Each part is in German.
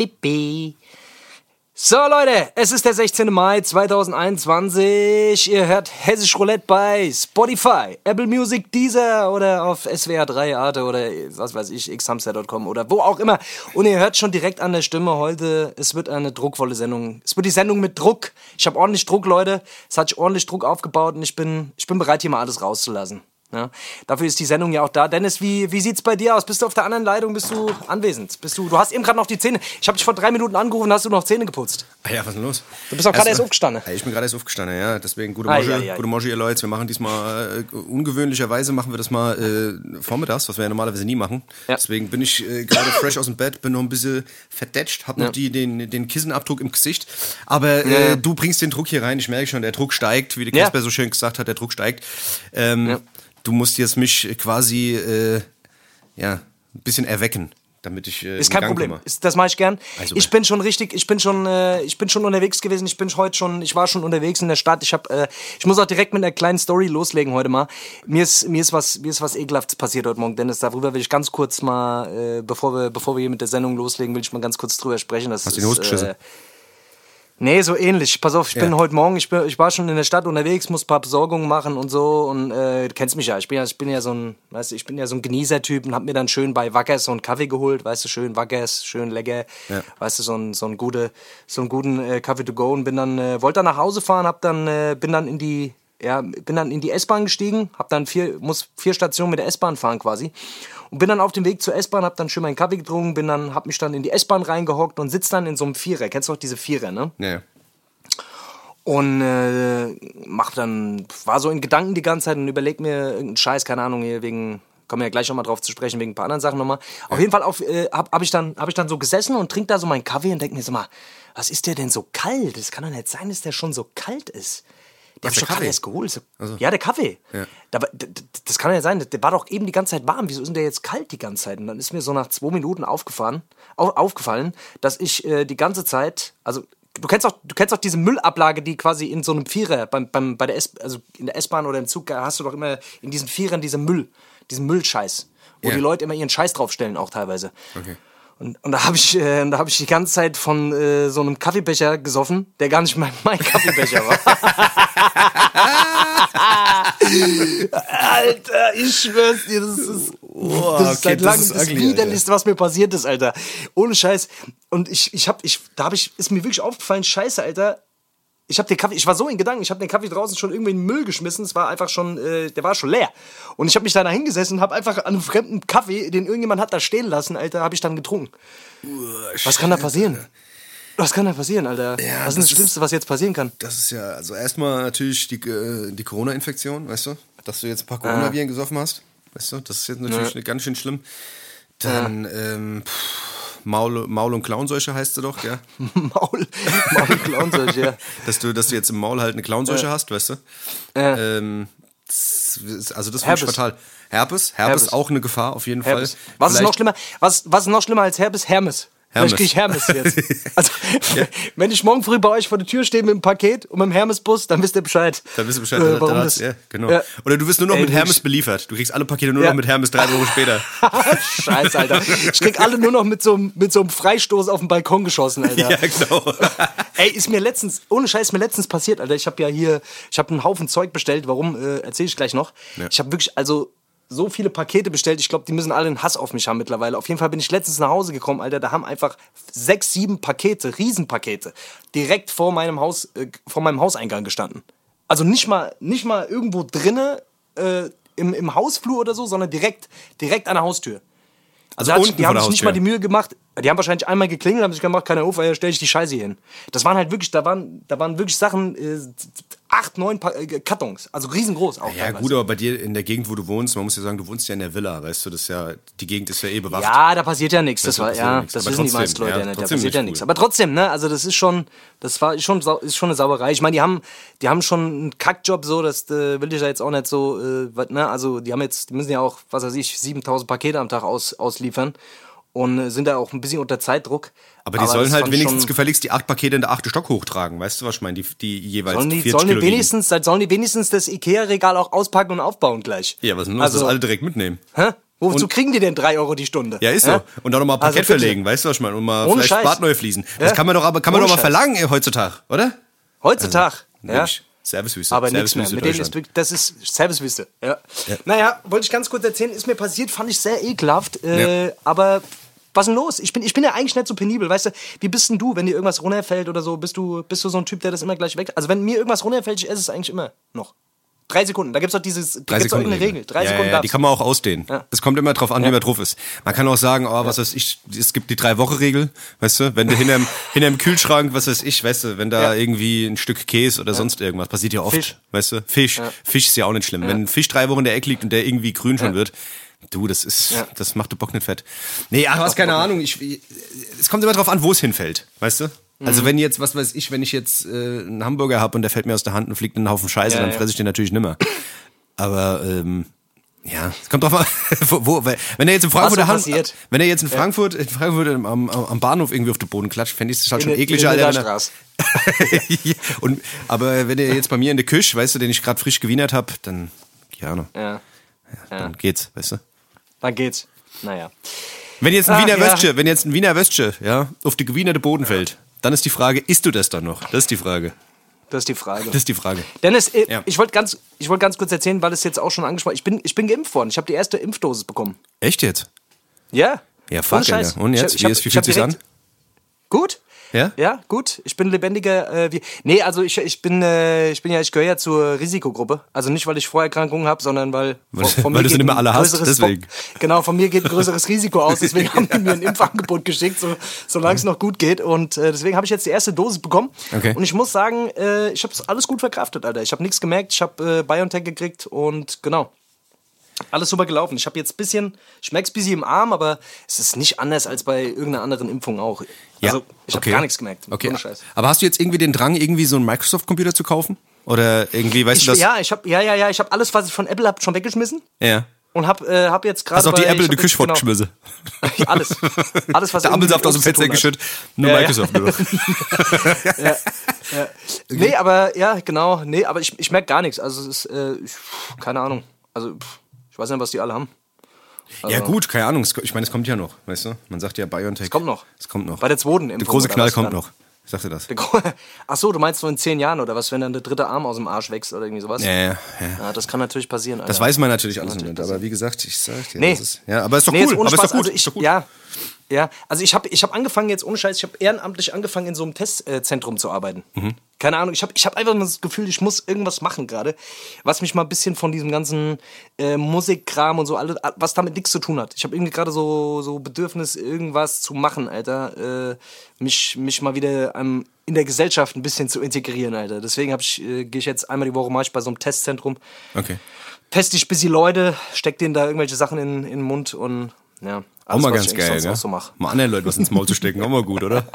Bi, bi, bi, bi. So Leute, es ist der 16. Mai 2021. Ihr hört Hessisch Roulette bei Spotify, Apple Music, Deezer oder auf SWR 3 Arte oder was weiß ich, xhamster.com oder wo auch immer. Und ihr hört schon direkt an der Stimme heute, es wird eine druckvolle Sendung. Es wird die Sendung mit Druck. Ich habe ordentlich Druck, Leute. Es hat sich ordentlich Druck aufgebaut und ich bin, ich bin bereit, hier mal alles rauszulassen. Ja, dafür ist die Sendung ja auch da. Dennis, wie, wie sieht's bei dir aus? Bist du auf der anderen Leitung? Bist du anwesend? Bist du, du hast eben gerade noch die Zähne. Ich habe dich vor drei Minuten angerufen, hast du noch Zähne geputzt? Ah ja, was ist denn los? Du bist auch gerade erst aufgestanden. Ja, ich bin gerade erst aufgestanden, ja. Deswegen gute Ei, Mosche, ei, ei. gute Mosche, ihr Leute. Wir machen diesmal äh, ungewöhnlicherweise machen wir das mal äh, vormittags, was wir ja normalerweise nie machen. Ja. Deswegen bin ich äh, gerade fresh aus dem Bett, bin noch ein bisschen verdetscht, hab noch Ja. die, den, den Kissenabdruck im Gesicht. Aber äh, Ja. du bringst den Druck hier rein. Ich merke schon, der Druck steigt, wie der Ja. Kasper so schön gesagt hat, der Druck steigt. Ähm, Ja. Du musst jetzt mich quasi äh, ja, ein bisschen erwecken, damit ich äh, Ist in kein Gang Problem. Ist, das mache ich gern. Also, ich bin schon richtig, ich bin schon, äh, ich bin schon unterwegs gewesen. Ich bin heute schon, ich war schon unterwegs in der Stadt. Ich habe, äh, ich muss auch direkt mit einer kleinen Story loslegen heute mal. Mir ist, mir ist was, mir ist was ekelhaftes passiert heute Morgen, Dennis. Darüber will ich ganz kurz mal, äh, bevor wir, bevor wir hier mit der Sendung loslegen, will ich mal ganz kurz drüber sprechen. Das Hast du die Hose geschissen? Nee, so ähnlich. Pass auf, ich bin Ja. heute Morgen, ich, bin, ich war schon in der Stadt unterwegs, muss ein paar Besorgungen machen und so und äh, du kennst mich ja. Ich bin ja, ich bin ja so ein, weißt du, ich bin ja so ein Genießertyp und hab mir dann schön bei Wackers so einen Kaffee geholt, weißt du, schön Wackers, schön lecker, Ja. weißt du, so einen so einen gute, so einen guten äh, Kaffee to go und bin dann äh, wollte dann nach Hause fahren, hab dann äh, bin dann in die ja, bin dann in die S-Bahn gestiegen, hab dann vier muss vier Stationen mit der S-Bahn fahren quasi und bin dann auf dem Weg zur S-Bahn, hab dann schön meinen Kaffee getrunken, bin dann hab mich dann in die S-Bahn reingehockt und sitz dann in so einem Vierer. Kennst du auch diese Vierer, ne? Ja, ja. Und äh, mach dann, war so in Gedanken die ganze Zeit und überleg mir irgendeinen Scheiß, keine Ahnung, hier wegen, kommen wir ja gleich nochmal drauf zu sprechen, wegen ein paar anderen Sachen nochmal. Auf jeden Fall auf, äh, hab, hab, ich dann, hab ich dann so gesessen und trink da so meinen Kaffee und denk mir so mal, was ist der denn so kalt? Das kann doch nicht sein, dass der schon so kalt ist. Der doch gerade Kaffee? erst geholt. So, Also. Ja, der Kaffee. Ja. Da, das kann ja sein, der war doch eben die ganze Zeit warm. Wieso ist denn der jetzt kalt die ganze Zeit? Und dann ist mir so nach zwei Minuten aufgefahren, au, aufgefallen, dass ich äh, die ganze Zeit, also du kennst auch, du kennst auch diese Müllablage, die quasi in so einem Vierer beim, beim, bei der S, also in der S-Bahn oder im Zug hast du doch immer in diesen Vierern diese Müll, diesen Müllscheiß, wo Ja. die Leute immer ihren Scheiß draufstellen, auch teilweise. Okay. Und, und da habe ich, äh, da hab ich die ganze Zeit von äh, so einem Kaffeebecher gesoffen, der gar nicht mein, mein Kaffeebecher war. Alter, ich schwör's dir, das ist, das ist okay, seit das langem das ugly, Widerlichste, was mir passiert ist, Alter. Ohne Scheiß. Und ich, ich hab, ich, da hab ich, ist mir wirklich aufgefallen, Scheiße, Alter. Ich hab den Kaffee, ich war so in Gedanken, ich habe den Kaffee draußen schon irgendwie in den Müll geschmissen. Es war einfach schon, äh, der war schon leer. Und ich habe mich da hingesessen und habe einfach an einem fremden Kaffee, den irgendjemand hat da stehen lassen, Alter, habe ich dann getrunken. Was kann da passieren? Was kann da passieren, Alter? Ja, was ist das ist- Schlimmste, was jetzt passieren kann? Das ist ja, also erstmal natürlich die, äh, die Corona-Infektion, weißt du? Dass du jetzt ein paar Coronaviren gesoffen hast, weißt du? Das ist jetzt natürlich ganz schön schlimm. Dann, ähm, pff, Maul, Maul- und Klauenseuche heißt sie doch, ja? Maul, Maul Clownseuch, ja. Dass du, dass du jetzt im Maul halt eine Klauenseuche hast, weißt du? Ja. Ähm, ist- also das finde ich fatal. Herpes, Herpes, Herpes. auch eine Gefahr auf jeden Herpes. Fall. Was ist Vielleicht- noch schlimmer? Was, was ist noch schlimmer als Herpes? Hermes. Hermes. Vielleicht krieg ich Hermes jetzt. Also, wenn ich morgen früh bei euch vor der Tür stehe mit dem Paket und mit dem Hermes-Bus, dann wisst ihr Bescheid. Dann wisst ihr Bescheid, äh, warum das, ja, genau. Ja. Oder du wirst nur noch Ey, mit Hermes wirklich. beliefert. Du kriegst alle Pakete nur Ja. noch mit Hermes drei Wochen später. Scheiße, Alter. Ich krieg alle nur noch mit so, einem- mit so einem Freistoß auf den Balkon geschossen, Alter. ja, genau. Ey, ist mir letztens, ohne Scheiß, mir letztens passiert, Alter. Ich habe ja hier, ich habe einen Haufen Zeug bestellt. Warum, äh, erzähle ich gleich noch. Ja. Ich habe wirklich, also so viele Pakete bestellt. Ich glaube, die müssen alle einen Hass auf mich haben mittlerweile. Auf jeden Fall bin ich letztens nach Hause gekommen, Alter. Da haben einfach sechs, sieben Pakete, Riesenpakete, direkt vor meinem Haus, äh, vor meinem Hauseingang gestanden. Also nicht mal, nicht mal irgendwo drinne äh, im, im Hausflur oder so, sondern direkt, direkt an der Haustür. Also, Also unten die vor haben sich nicht mal die. Mühe gemacht. Die haben wahrscheinlich einmal geklingelt, haben sich gemacht, keiner Hof, stell ich die Scheiße hier hin. Das waren halt wirklich, da waren, da waren wirklich Sachen, äh, acht, neun pa äh, Kartons, also riesengroß auch. Ja, gut, aber bei dir in der Gegend, wo du wohnst, man muss ja sagen, du wohnst ja in der Villa, weißt du, das ist ja, die Gegend ist ja eh bewacht. Ja, da passiert ja nichts. Das, Da war, ja, das wissen die meisten Leute ja, nicht. Da passiert ja nicht nichts. Aber trotzdem, ne, also das ist schon, das war schon, ist schon eine Sauerei. Ich meine, die haben, die haben schon einen Kackjob so, das äh, will ich ja jetzt auch nicht so, äh, ne, also die haben jetzt, die müssen ja auch, was weiß ich, 7000 Pakete am Tag aus, ausliefern und sind da auch ein bisschen unter Zeitdruck. Aber die sollen das halt wenigstens gefälligst die acht Pakete in der achte Stock hochtragen, weißt du, was ich meine? Die, die jeweils Sollen die, 40 sollen, die wenigstens, sollen die wenigstens das Ikea-Regal auch auspacken und aufbauen gleich? Ja, was denn? Also, das alle direkt mitnehmen. hä? Wozu kriegen die denn drei Euro die Stunde? Ja, ist so. Und dann nochmal ein Also Parkett bitte. verlegen, weißt du, was ich meine? Und mal Ohne vielleicht Scheiß. Bad neu fließen. Das Ja. kann man doch aber, kann man Ohne doch mal Scheiß. verlangen äh, heutzutage, oder? Heutzutage. ja. Wirklich. Servicewüste. Aber nichts mehr. Mit denen ist das ist Servicewüste. Ja. Naja, wollte ich ganz kurz erzählen, ist mir passiert, fand ich sehr ekelhaft. Äh, Ja. Aber was denn los? Ich bin, ich bin ja eigentlich nicht so penibel, weißt du? Wie bist denn du, wenn dir irgendwas runterfällt oder so? Bist du, bist du so ein Typ, der das immer gleich weg? Also wenn mir irgendwas runterfällt, ich esse es eigentlich immer noch. Drei Sekunden. Da gibt's doch dieses, da Drei gibt's doch Sekunden irgendeine Regel. Drei ja, Sekunden ja, die darfst kann man auch ausdehnen. Ja. Das kommt immer drauf an, wie man drauf ist. Man kann auch sagen, oh, was weiß ich, es gibt die Drei-Woche-Regel, weißt du, wenn du hinterm, hinterm Kühlschrank, was weiß ich, weißt du, wenn da Ja. irgendwie ein Stück Käse oder sonst irgendwas, passiert ja oft, Fisch. weißt du, Fisch, Fisch ist ja auch nicht schlimm. Wenn ein Fisch drei Wochen in der Ecke liegt und der irgendwie grün schon wird, du, das ist, Ja. das macht Bock nicht fett. Nee, ach, hast keine Ahnung, ich, es kommt immer drauf an, wo es hinfällt, weißt du? Mhm. Also wenn jetzt, was weiß ich, wenn ich jetzt äh, einen Hamburger habe und der fällt mir aus der Hand und fliegt in einen Haufen Scheiße, Ja, dann ja. fresse ich den natürlich nimmer. Aber ähm, ja, es kommt drauf an, wo, wo, wenn er jetzt in Frankfurt, Hand- wenn er jetzt in Frankfurt, in Frankfurt am, am, Bahnhof irgendwie auf den Boden klatscht, fände ich das halt In schon der- ekliger, in der Alter. er- und, aber wenn er jetzt bei mir in der Küche, weißt du, den ich gerade frisch gewienert habe, dann, gerne, Ja. dann geht's, weißt du. Dann geht's. Naja. Wenn jetzt ein Ach, Wiener ja. Würstchen, wenn jetzt ein Wiener Würstchen, ja, auf die gewienerte Boden fällt, dann ist die Frage, isst du das dann noch? Das ist die Frage. Das ist die Frage. Das ist die Frage. Dennis, äh, Ja. ich wollte ganz, ich wollte ganz kurz erzählen, weil es jetzt auch schon angesprochen ich bin, ich bin geimpft worden. Ich habe die erste Impfdosis bekommen. Echt jetzt? Ja. Ja, fuck. Alter. Und Ich jetzt? hab- ich wie hab- ist, wie ich hab fühlt sich's an? Gut. Ja? Ja, gut. Ich bin lebendiger. Äh, wie, nee, also ich, ich bin, äh, ich bin ja, ich gehöre ja zur Risikogruppe. Also nicht, weil ich Vorerkrankungen habe, sondern weil Weil- weil du sie ein alle hast, deswegen. Genau, von mir geht ein größeres Risiko aus. Deswegen haben die mir ein Impfangebot geschickt, so, solange es noch gut geht. Und äh, deswegen habe ich jetzt die erste Dosis bekommen. Okay. Und ich muss sagen, äh, ich habe es alles gut verkraftet, Alter. Ich habe nichts gemerkt. Ich habe äh, BioNTech gekriegt und genau. Alles super gelaufen. Ich habe jetzt ein bisschen, es ein bisschen im Arm, aber es ist nicht anders als bei irgendeiner anderen Impfung auch. Also, ich habe okay. gar nichts gemerkt. Okay. Aber hast du jetzt irgendwie den Drang, irgendwie so einen Microsoft-Computer zu kaufen? Oder irgendwie, weißt Ich, du das? ja, ich habe ja, ja, ja, ich habe alles, was ich von Apple habe, schon weggeschmissen ja. und habe äh, hab jetzt gerade Hast auch die Apple in die hab Küche jetzt- genau, alles, alles was Der Apfelsaft aus dem Fenster geschüttet. Nur Ja, ja. Microsoft. nur noch. Nee, aber ja, genau, nee, aber ich, ich merke gar nichts. Also es ist, äh, keine Ahnung. Also pff, weiß nicht, was die alle haben. Ja gut, keine Ahnung. Ich meine, es kommt ja noch, weißt du? Man sagt ja BioNTech. Es kommt noch. Es kommt noch. Bei der zweiten der Impfung. große oder Knall kommt dann? noch. Ich sagte das. Der Gro- Ach so, du meinst so in zehn Jahren oder was, wenn dann der dritte Arm aus dem Arsch wächst oder irgendwie sowas? Ja, ja, ja. Ja, das kann natürlich passieren. Das Alter. weiß man natürlich alles nicht. Aber wie gesagt, ich sag dir, Nee. das ist, ja, aber ist doch Nee, cool. Aber ist Spaß, doch gut. also ich, ist doch gut. Ja, ja, also ich habe ich hab angefangen jetzt ohne Scheiß, ich habe ehrenamtlich angefangen in so einem Testzentrum zu arbeiten. Mhm. Keine Ahnung, ich habe ich hab einfach mal das Gefühl, ich muss irgendwas machen gerade, was mich mal ein bisschen von diesem ganzen äh, Musikkram und so, alles, was damit nichts zu tun hat. Ich habe irgendwie gerade so, so Bedürfnis, irgendwas zu machen, Alter. Äh, mich, mich mal wieder ähm, in der Gesellschaft ein bisschen zu integrieren, Alter. Deswegen hab ich, äh, gehe ich jetzt einmal die Woche ich bei so einem Testzentrum Okay. teste ich bis die Leute, steck denen da irgendwelche Sachen in, in den Mund und ja. Auch mal ganz geil, gell? auch so. Mal anderen Leuten was ins Maul zu stecken, auch mal gut, oder?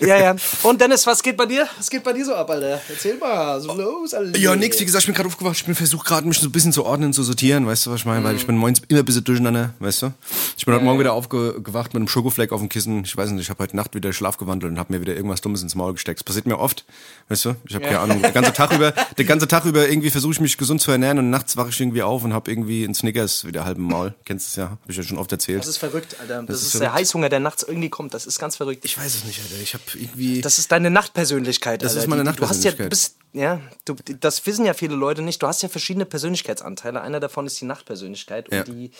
Ja, ja. Und Dennis, was geht bei dir? Was geht bei dir so ab, Alter? Erzähl mal, so los, Alter. Ja, nix, wie gesagt, ich bin gerade aufgewacht, ich bin versucht gerade mich so ein bisschen zu ordnen, zu sortieren, weißt du, was ich meine? Weil ich bin morgens immer ein bisschen durcheinander, weißt du? Ich bin heute Morgen wieder aufgewacht mit einem Schokofleck auf dem Kissen. Ich weiß nicht, ich habe heute Nacht wieder Schlaf gewandelt und habe mir wieder irgendwas Dummes ins Maul gesteckt. Das passiert mir oft, weißt du? Ich habe keine Ahnung. Den ganzen Tag über, den ganzen Tag über irgendwie versuche ich mich gesund zu ernähren und nachts wache ich irgendwie auf und habe irgendwie einen Snickers wieder halb im Maul. Kennst du es ja? Habe ich ja schon oft erzählt. Das ist verrückt, Alter. Das, ist ist, der. Heißhunger, der nachts irgendwie kommt. Das ist ganz verrückt. Ich weiß es nicht, Alter. Ich habe irgendwie. Das ist deine Nachtpersönlichkeit, Das Alter. ist meine Die- Du hast ja, Nachtpersönlichkeit. bist, ja, du, das wissen ja viele Leute nicht. Du hast ja verschiedene Persönlichkeitsanteile. Einer davon ist die Nachtpersönlichkeit. Und Ja. die,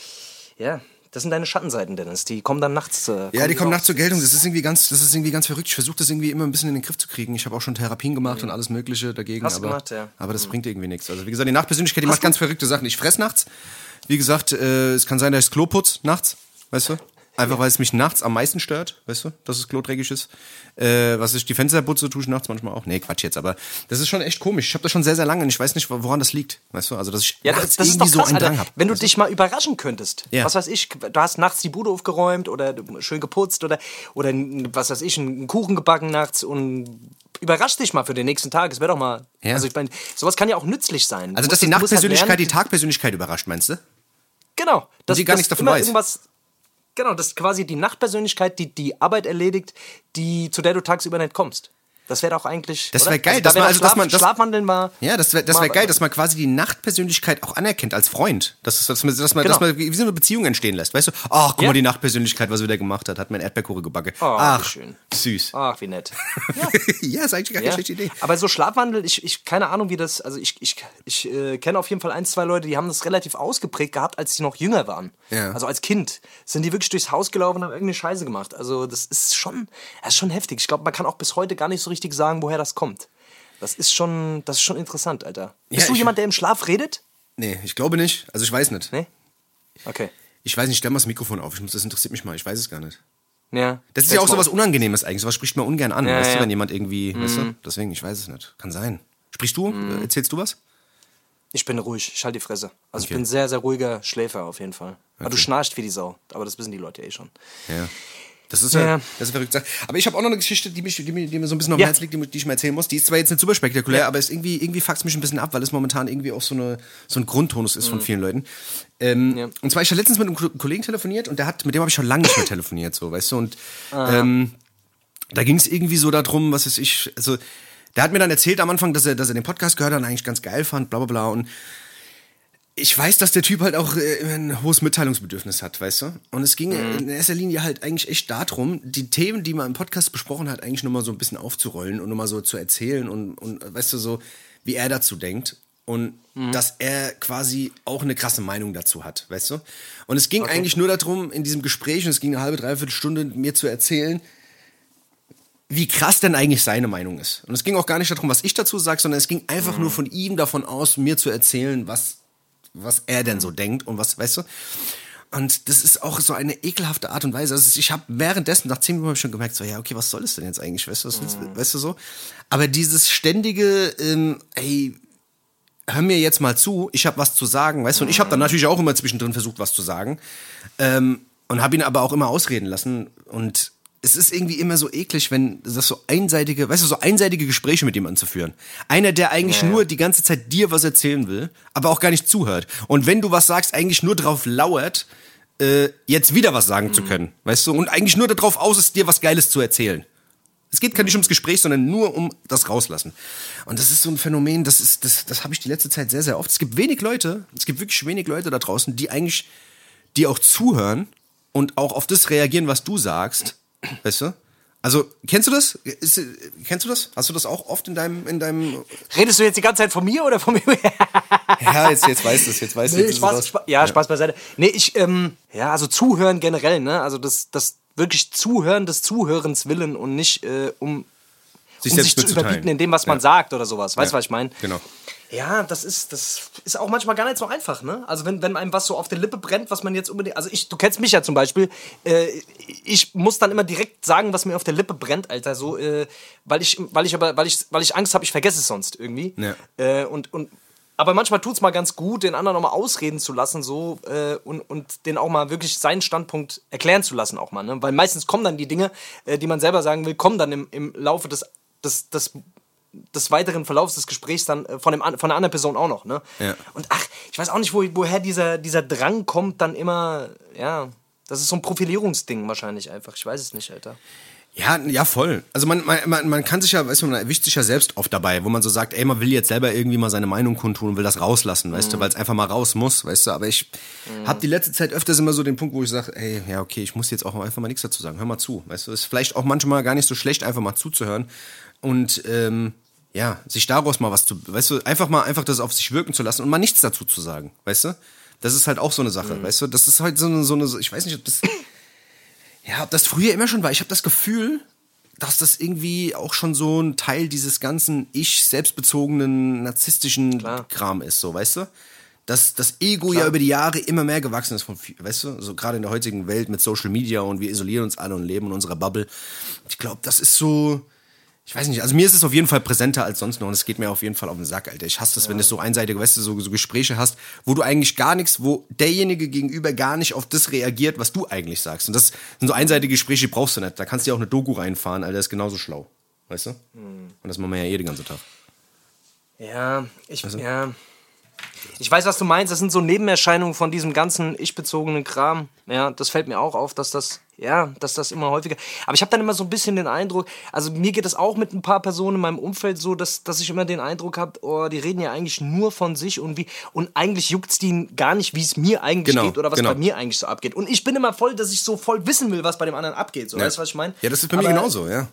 ja, das sind deine Schattenseiten, Dennis. Die kommen dann nachts zu. Ja, die kommen nachts zur Geltung. Das ist irgendwie ganz, das ist irgendwie ganz verrückt. Ich versuche das irgendwie immer ein bisschen in den Griff zu kriegen. Ich habe auch schon Therapien gemacht und alles Mögliche dagegen. Hast aber, gemacht, ja. aber das bringt irgendwie nichts. Also wie gesagt, die Nachtpersönlichkeit, die macht ganz verrückte Sachen. Ich fress nachts. Wie gesagt, äh, es kann sein, dass ich das Klo putz nachts, weißt du? Einfach weil es mich nachts am meisten stört, weißt du, dass es Klo dreckig ist. Äh, was ich die Fenster putze, tue ich nachts manchmal auch. Nee, Quatsch jetzt, aber das ist schon echt komisch. Ich habe das schon sehr, sehr lange und ich weiß nicht, woran das liegt. Weißt du, also dass ich Ja, das, das irgendwie krass, so einen Alter. Drang habe. Wenn du dich mal überraschen könntest. Ja. Was weiß ich, du hast nachts die Bude aufgeräumt oder schön geputzt oder, oder was weiß ich, einen Kuchen gebacken nachts und überrasch dich mal für den nächsten Tag. Es wäre doch mal. Ja. Also ich meine, sowas kann ja auch nützlich sein. Also Du dass die du halt Nachtpersönlichkeit die lernen- Tagpersönlichkeit überrascht, meinst du? Genau. Dass, die gar nichts davon weiß. Irgendwas, genau, das ist quasi die Nachtpersönlichkeit, die die Arbeit erledigt, die, zu der du tagsüber nicht kommst. Das wäre doch eigentlich. Das wäre geil, Also, dass da wär man- also, dass man- das- Schlafwandeln mal. Ja, das wäre das Mal- wär geil, dass man quasi die Nachtpersönlichkeit auch anerkennt als Freund. Das ist, dass man, dass man, Genau. dass man wie so eine Beziehung entstehen lässt. Weißt du, ach, guck Ja. mal, die Nachtpersönlichkeit, was er wieder gemacht hat, hat mir ein Erdbeerkuchen gebacken. Oh, ach, schön. süß. Ach, wie nett. ja, ist eigentlich gar keine Ja. schlechte Idee. Aber so Schlafwandel, ich, ich keine Ahnung, wie das, also ich, ich, ich äh, kenne auf jeden Fall ein, zwei Leute, die haben das relativ ausgeprägt gehabt, als sie noch jünger waren. Ja. Also als Kind sind die wirklich durchs Haus gelaufen und haben irgendeine Scheiße gemacht. Also das ist schon, das ist schon heftig. Ich glaube, man kann auch bis heute gar nicht so richtig sagen, woher das kommt. Das ist schon, das ist schon interessant, Alter. Bist Ja, du jemand, der im Schlaf redet? Nee, ich glaube nicht. Also ich weiß nicht. Nee? Okay. Ich weiß nicht, stell mal das Mikrofon auf. Ich muss, das interessiert mich mal. Ich weiß es gar nicht. Ja. Das ist ja auch so was Unangenehmes eigentlich. Sowas spricht man ungern an, Ja, weißt du, ja. Mhm. wenn jemand irgendwie, weißt du? Deswegen, ich weiß es nicht. Kann sein. Sprichst du? Äh, Erzählst du was? Ich bin ruhig, ich halte die Fresse. Also Okay. ich bin sehr, sehr ruhiger Schläfer auf jeden Fall. Aber du schnarchst wie die Sau. Aber das wissen die Leute eh schon. Ja. Das ist ja, Ja. das ist verrückt. Aber ich habe auch noch eine Geschichte, die, mich, die, mir, die mir so ein bisschen auf dem Ja. Herz liegt, die, die ich mal erzählen muss. Die ist zwar jetzt nicht super spektakulär, aber ist irgendwie, irgendwie fuckt mich ein bisschen ab, weil es momentan irgendwie auch so, eine, so ein Grundtonus ist von vielen Leuten. Ähm, Mhm. Ja. Und zwar, ich habe letztens mit einem Ko- Kollegen telefoniert und der hat, mit dem habe ich schon lange nicht mehr telefoniert, so, weißt du? Und Ah. ähm, da ging es irgendwie so darum, was weiß ich, also der hat mir dann erzählt am Anfang, dass er, dass er den Podcast gehört hat und eigentlich ganz geil fand, bla bla bla. Und ich weiß, dass der Typ halt auch äh, ein hohes Mitteilungsbedürfnis hat, weißt du? Und es ging in erster Linie halt eigentlich echt darum, die Themen, die man im Podcast besprochen hat, eigentlich nur mal so ein bisschen aufzurollen und nur mal so zu erzählen und, und weißt du, so, wie er dazu denkt. Und dass er quasi auch eine krasse Meinung dazu hat, weißt du? Und es ging eigentlich nur darum, in diesem Gespräch, und es ging eine halbe, dreiviertel Stunde, mir zu erzählen, wie krass denn eigentlich seine Meinung ist. Und es ging auch gar nicht darum, was ich dazu sage, sondern es ging einfach nur von ihm davon aus, mir zu erzählen, was, was er denn so denkt und was, weißt du? Und das ist auch so eine ekelhafte Art und Weise. Also ich habe währenddessen, nach zehn Minuten schon gemerkt, so, ja, okay, was soll das denn jetzt eigentlich? Weißt du, was du- weißt du so? Aber dieses ständige, ähm, ey, hör mir jetzt mal zu, ich habe was zu sagen, weißt du? Und ich habe dann natürlich auch immer zwischendrin versucht, was zu sagen. Ähm, und habe ihn aber auch immer ausreden lassen. Und es ist irgendwie immer so eklig, wenn das so einseitige, weißt du, so einseitige Gespräche mit jemandem zu führen. Einer, der eigentlich Ja, nur die ganze Zeit dir was erzählen will, aber auch gar nicht zuhört. Und wenn du was sagst, eigentlich nur drauf lauert, äh, jetzt wieder was sagen zu können, weißt du? Und eigentlich nur darauf aus ist, dir was Geiles zu erzählen. Es geht gar nicht ums Gespräch, sondern nur um das Rauslassen. Und das ist so ein Phänomen, das ist, das, das habe ich die letzte Zeit sehr, sehr oft. Es gibt wenig Leute, es gibt wirklich wenig Leute da draußen, die eigentlich, die auch zuhören und auch auf das reagieren, was du sagst. Weißt du? Also, kennst du das? Ist, kennst du das? Hast du das auch oft in deinem, in deinem. Redest du jetzt die ganze Zeit von mir oder von mir? Ja, jetzt, jetzt weißt du es, jetzt weißt Nee, Spaß, Spaß, ja, Spaß beiseite. Nee, ich, ähm, ja, also zuhören generell, ne? Also das, das wirklich Zuhören des Zuhörens willen und nicht äh, um Sich um selbst sich zu überbieten in dem, was man Ja. sagt oder sowas. Weißt du, Ja, was ich meine? genau. Ja, das ist, das ist auch manchmal gar nicht so einfach, ne? Also wenn, wenn einem was so auf der Lippe brennt, was man jetzt unbedingt. Also ich, du kennst mich ja zum Beispiel, äh, ich muss dann immer direkt sagen, was mir auf der Lippe brennt, Alter. So, äh, weil ich, weil ich aber, weil ich, weil ich Angst habe, ich vergesse es sonst irgendwie. Ja. Äh, und, und aber manchmal tut's mal ganz gut, den anderen auch mal ausreden zu lassen, so äh, und, und den auch mal wirklich seinen Standpunkt erklären zu lassen, auch mal. Ne? Weil meistens kommen dann die Dinge, äh, die man selber sagen will, kommen dann im, im Laufe des, des, des des weiteren Verlaufs des Gesprächs dann äh, von, dem, von der anderen Person auch noch. Ne? Ja. Und ach, ich weiß auch nicht, wo, woher dieser, dieser Drang kommt, dann immer, ja, das ist so ein Profilierungsding wahrscheinlich einfach. Ich weiß es nicht, Alter. Ja, ja, voll. Also man, man, man man kann sich ja, weißt du, man erwischt sich ja selbst oft dabei, wo man so sagt, ey, man will jetzt selber irgendwie mal seine Meinung kundtun und will das rauslassen, weißt du, weil es einfach mal raus muss, weißt du. Aber ich habe die letzte Zeit öfters immer so den Punkt, wo ich sage, ey, ja, okay, ich muss jetzt auch einfach mal nichts dazu sagen, hör mal zu, weißt du. Ist vielleicht auch manchmal gar nicht so schlecht, einfach mal zuzuhören und ähm, ja, sich daraus mal was zu, weißt du, einfach mal einfach das auf sich wirken zu lassen und mal nichts dazu zu sagen, weißt du. Das ist halt auch so eine Sache, weißt du. Das ist halt so eine, so eine, ich weiß nicht, ob das ja, ob das früher immer schon war. Ich habe das Gefühl, dass das irgendwie auch schon so ein Teil dieses ganzen ich selbstbezogenen narzisstischen Klar. Kram ist, so, weißt du? Dass das Ego ja über die Jahre immer mehr gewachsen ist, von, weißt du, so gerade in der heutigen Welt mit Social Media und wir isolieren uns alle und leben in unserer Bubble. Ich glaube, das ist so, ich weiß nicht, also mir ist es auf jeden Fall präsenter als sonst noch und es geht mir auf jeden Fall auf den Sack, Alter. Ich hasse das, wenn du so einseitige, weißt du, so, so Gespräche hast, wo du eigentlich gar nichts, wo derjenige gegenüber gar nicht auf das reagiert, was du eigentlich sagst. Und das sind so einseitige Gespräche, die brauchst du nicht. Da kannst du ja auch eine Doku reinfahren, Alter, ist genauso schlau. Weißt du? Und das machen wir ja eh den ganzen Tag. Ja, ich, ja. Ich weiß, was du meinst. Das sind so Nebenerscheinungen von diesem ganzen ich-bezogenen Kram. Ja, das fällt mir auch auf, dass das, ja, dass das immer häufiger. Aber ich habe dann immer so ein bisschen den Eindruck, also mir geht es auch mit ein paar Personen in meinem Umfeld so, dass, dass ich immer den Eindruck habe, oh, die reden ja eigentlich nur von sich und wie, und eigentlich juckt es die gar nicht, wie es mir eigentlich Genau, geht oder was genau. bei mir eigentlich so abgeht. Und ich bin immer voll, dass ich so voll wissen will, was bei dem anderen abgeht. So, Ja. weißt du, was ich meine? Ja, das ist bei mir Aber- genauso, ja.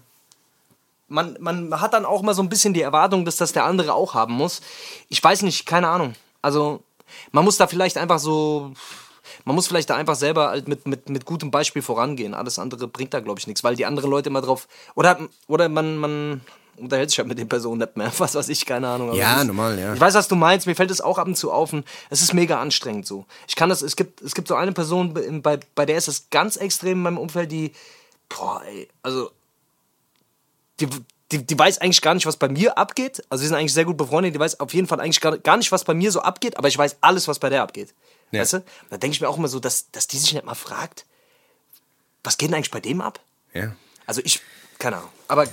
Man, man hat dann auch mal so ein bisschen die Erwartung, dass das der andere auch haben muss. Ich weiß nicht, keine Ahnung. Also, man muss da vielleicht einfach so. Man muss vielleicht da einfach selber halt mit, mit, mit gutem Beispiel vorangehen. Alles andere bringt da, glaube ich, nichts, weil die anderen Leute immer drauf. Oder, oder man, man unterhält sich halt mit den Personen nicht mehr. Was weiß ich, keine Ahnung. Ja, das- normal, ja. Ich weiß, was du meinst. Mir fällt es auch ab und zu auf. Und es ist mega anstrengend so. Ich kann das, es gibt, es gibt so eine Person, bei, bei der ist es ganz extrem in meinem Umfeld, die. Boah, ey, also die, die, die weiß eigentlich gar nicht, was bei mir abgeht. Also wir sind eigentlich sehr gut befreundet. Die weiß auf jeden Fall eigentlich gar, gar nicht, was bei mir so abgeht, aber ich weiß alles, was bei der abgeht. Ja. Weißt du? Da denke ich mir auch immer so, dass, dass die sich nicht mal fragt, was geht denn eigentlich bei dem ab? Ja. Also ich, keine Ahnung. Aber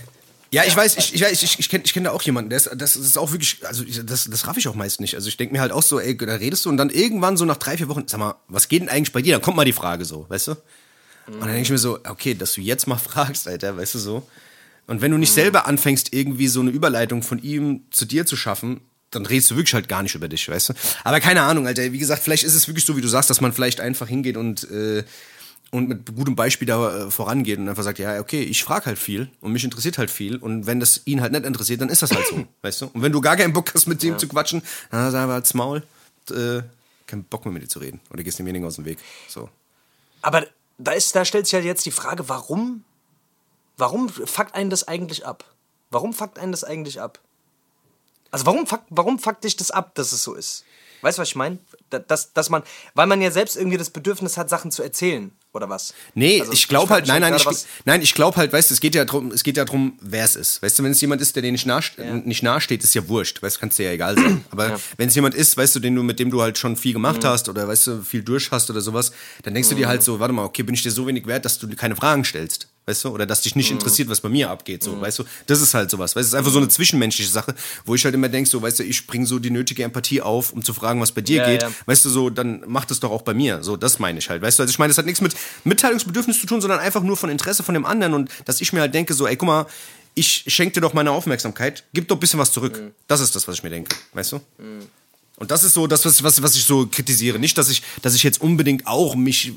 Ja, ich weiß, ich, ich weiß, ich, ich kenne ich kenn da auch jemanden, der ist, das, das ist auch wirklich, also ich- das, das raff ich auch meist nicht. Also ich denke mir halt auch so, ey, da redest du und dann irgendwann so nach drei, vier Wochen, sag mal, was geht denn eigentlich bei dir? Dann kommt mal die Frage so, weißt du? Und dann denke ich mir so, okay, dass du jetzt mal fragst, Alter, weißt du so. Und wenn du nicht selber anfängst, irgendwie so eine Überleitung von ihm zu dir zu schaffen, dann redest du wirklich halt gar nicht über dich, weißt du? Aber keine Ahnung, Alter, wie gesagt, vielleicht ist es wirklich so, wie du sagst, dass man vielleicht einfach hingeht und, äh, und mit gutem Beispiel da äh, vorangeht und einfach sagt, ja, okay, ich frage halt viel und mich interessiert halt viel und wenn das ihn halt nicht interessiert, dann ist das halt so, weißt du? Und wenn du gar keinen Bock hast, mit dem zu quatschen, dann sag einfach halt's Maul, äh, keinen Bock mehr mit dir zu reden oder gehst demjenigen aus dem Weg, so. Aber da, ist, da stellt sich halt jetzt die Frage, warum, warum fuckt einen das eigentlich ab? Warum fuckt einen das eigentlich ab? Also warum fuckt, warum fuckt dich das ab, dass es so ist? Weißt du, was ich meine? Da- Dass, dass man, weil man ja selbst irgendwie das Bedürfnis hat, Sachen zu erzählen, oder was? Nee, Also, ich glaube halt, mich nein, nein, ich, nein, ich glaube halt, weißt du, es geht ja drum, es geht ja drum, wer es ist. Weißt du, wenn es jemand ist, der dir nicht nahe, nicht nahe steht, ist ja wurscht, weißt du, kannst dir ja egal sein. Aber Ja. Mhm. wenn es jemand ist, weißt du, den du, mit dem du halt schon viel gemacht hast oder weißt du, viel durch hast oder sowas, dann denkst du dir halt so, warte mal, okay, bin ich dir so wenig wert, dass du keine Fragen stellst. Weißt du, oder dass dich Mhm. nicht interessiert, was bei mir abgeht, so, weißt du, das ist halt sowas, weißt du, es ist einfach so eine zwischenmenschliche Sache, wo ich halt immer denk, so, weißt du, ich bringe so die nötige Empathie auf, um zu fragen, was bei dir Ja, geht, ja. weißt du, so, dann macht es doch auch bei mir. So, das meine ich halt. Weißt du, also ich meine, das hat nichts mit Mitteilungsbedürfnis zu tun, sondern einfach nur von Interesse von dem anderen und dass ich mir halt denke, so, ey, guck mal, ich schenke dir doch meine Aufmerksamkeit, gib doch ein bisschen was zurück. Mhm. Das ist das, was ich mir denke, weißt du? Und das ist so das, was, was, was ich so kritisiere. Nicht, dass ich, dass ich jetzt unbedingt auch mich,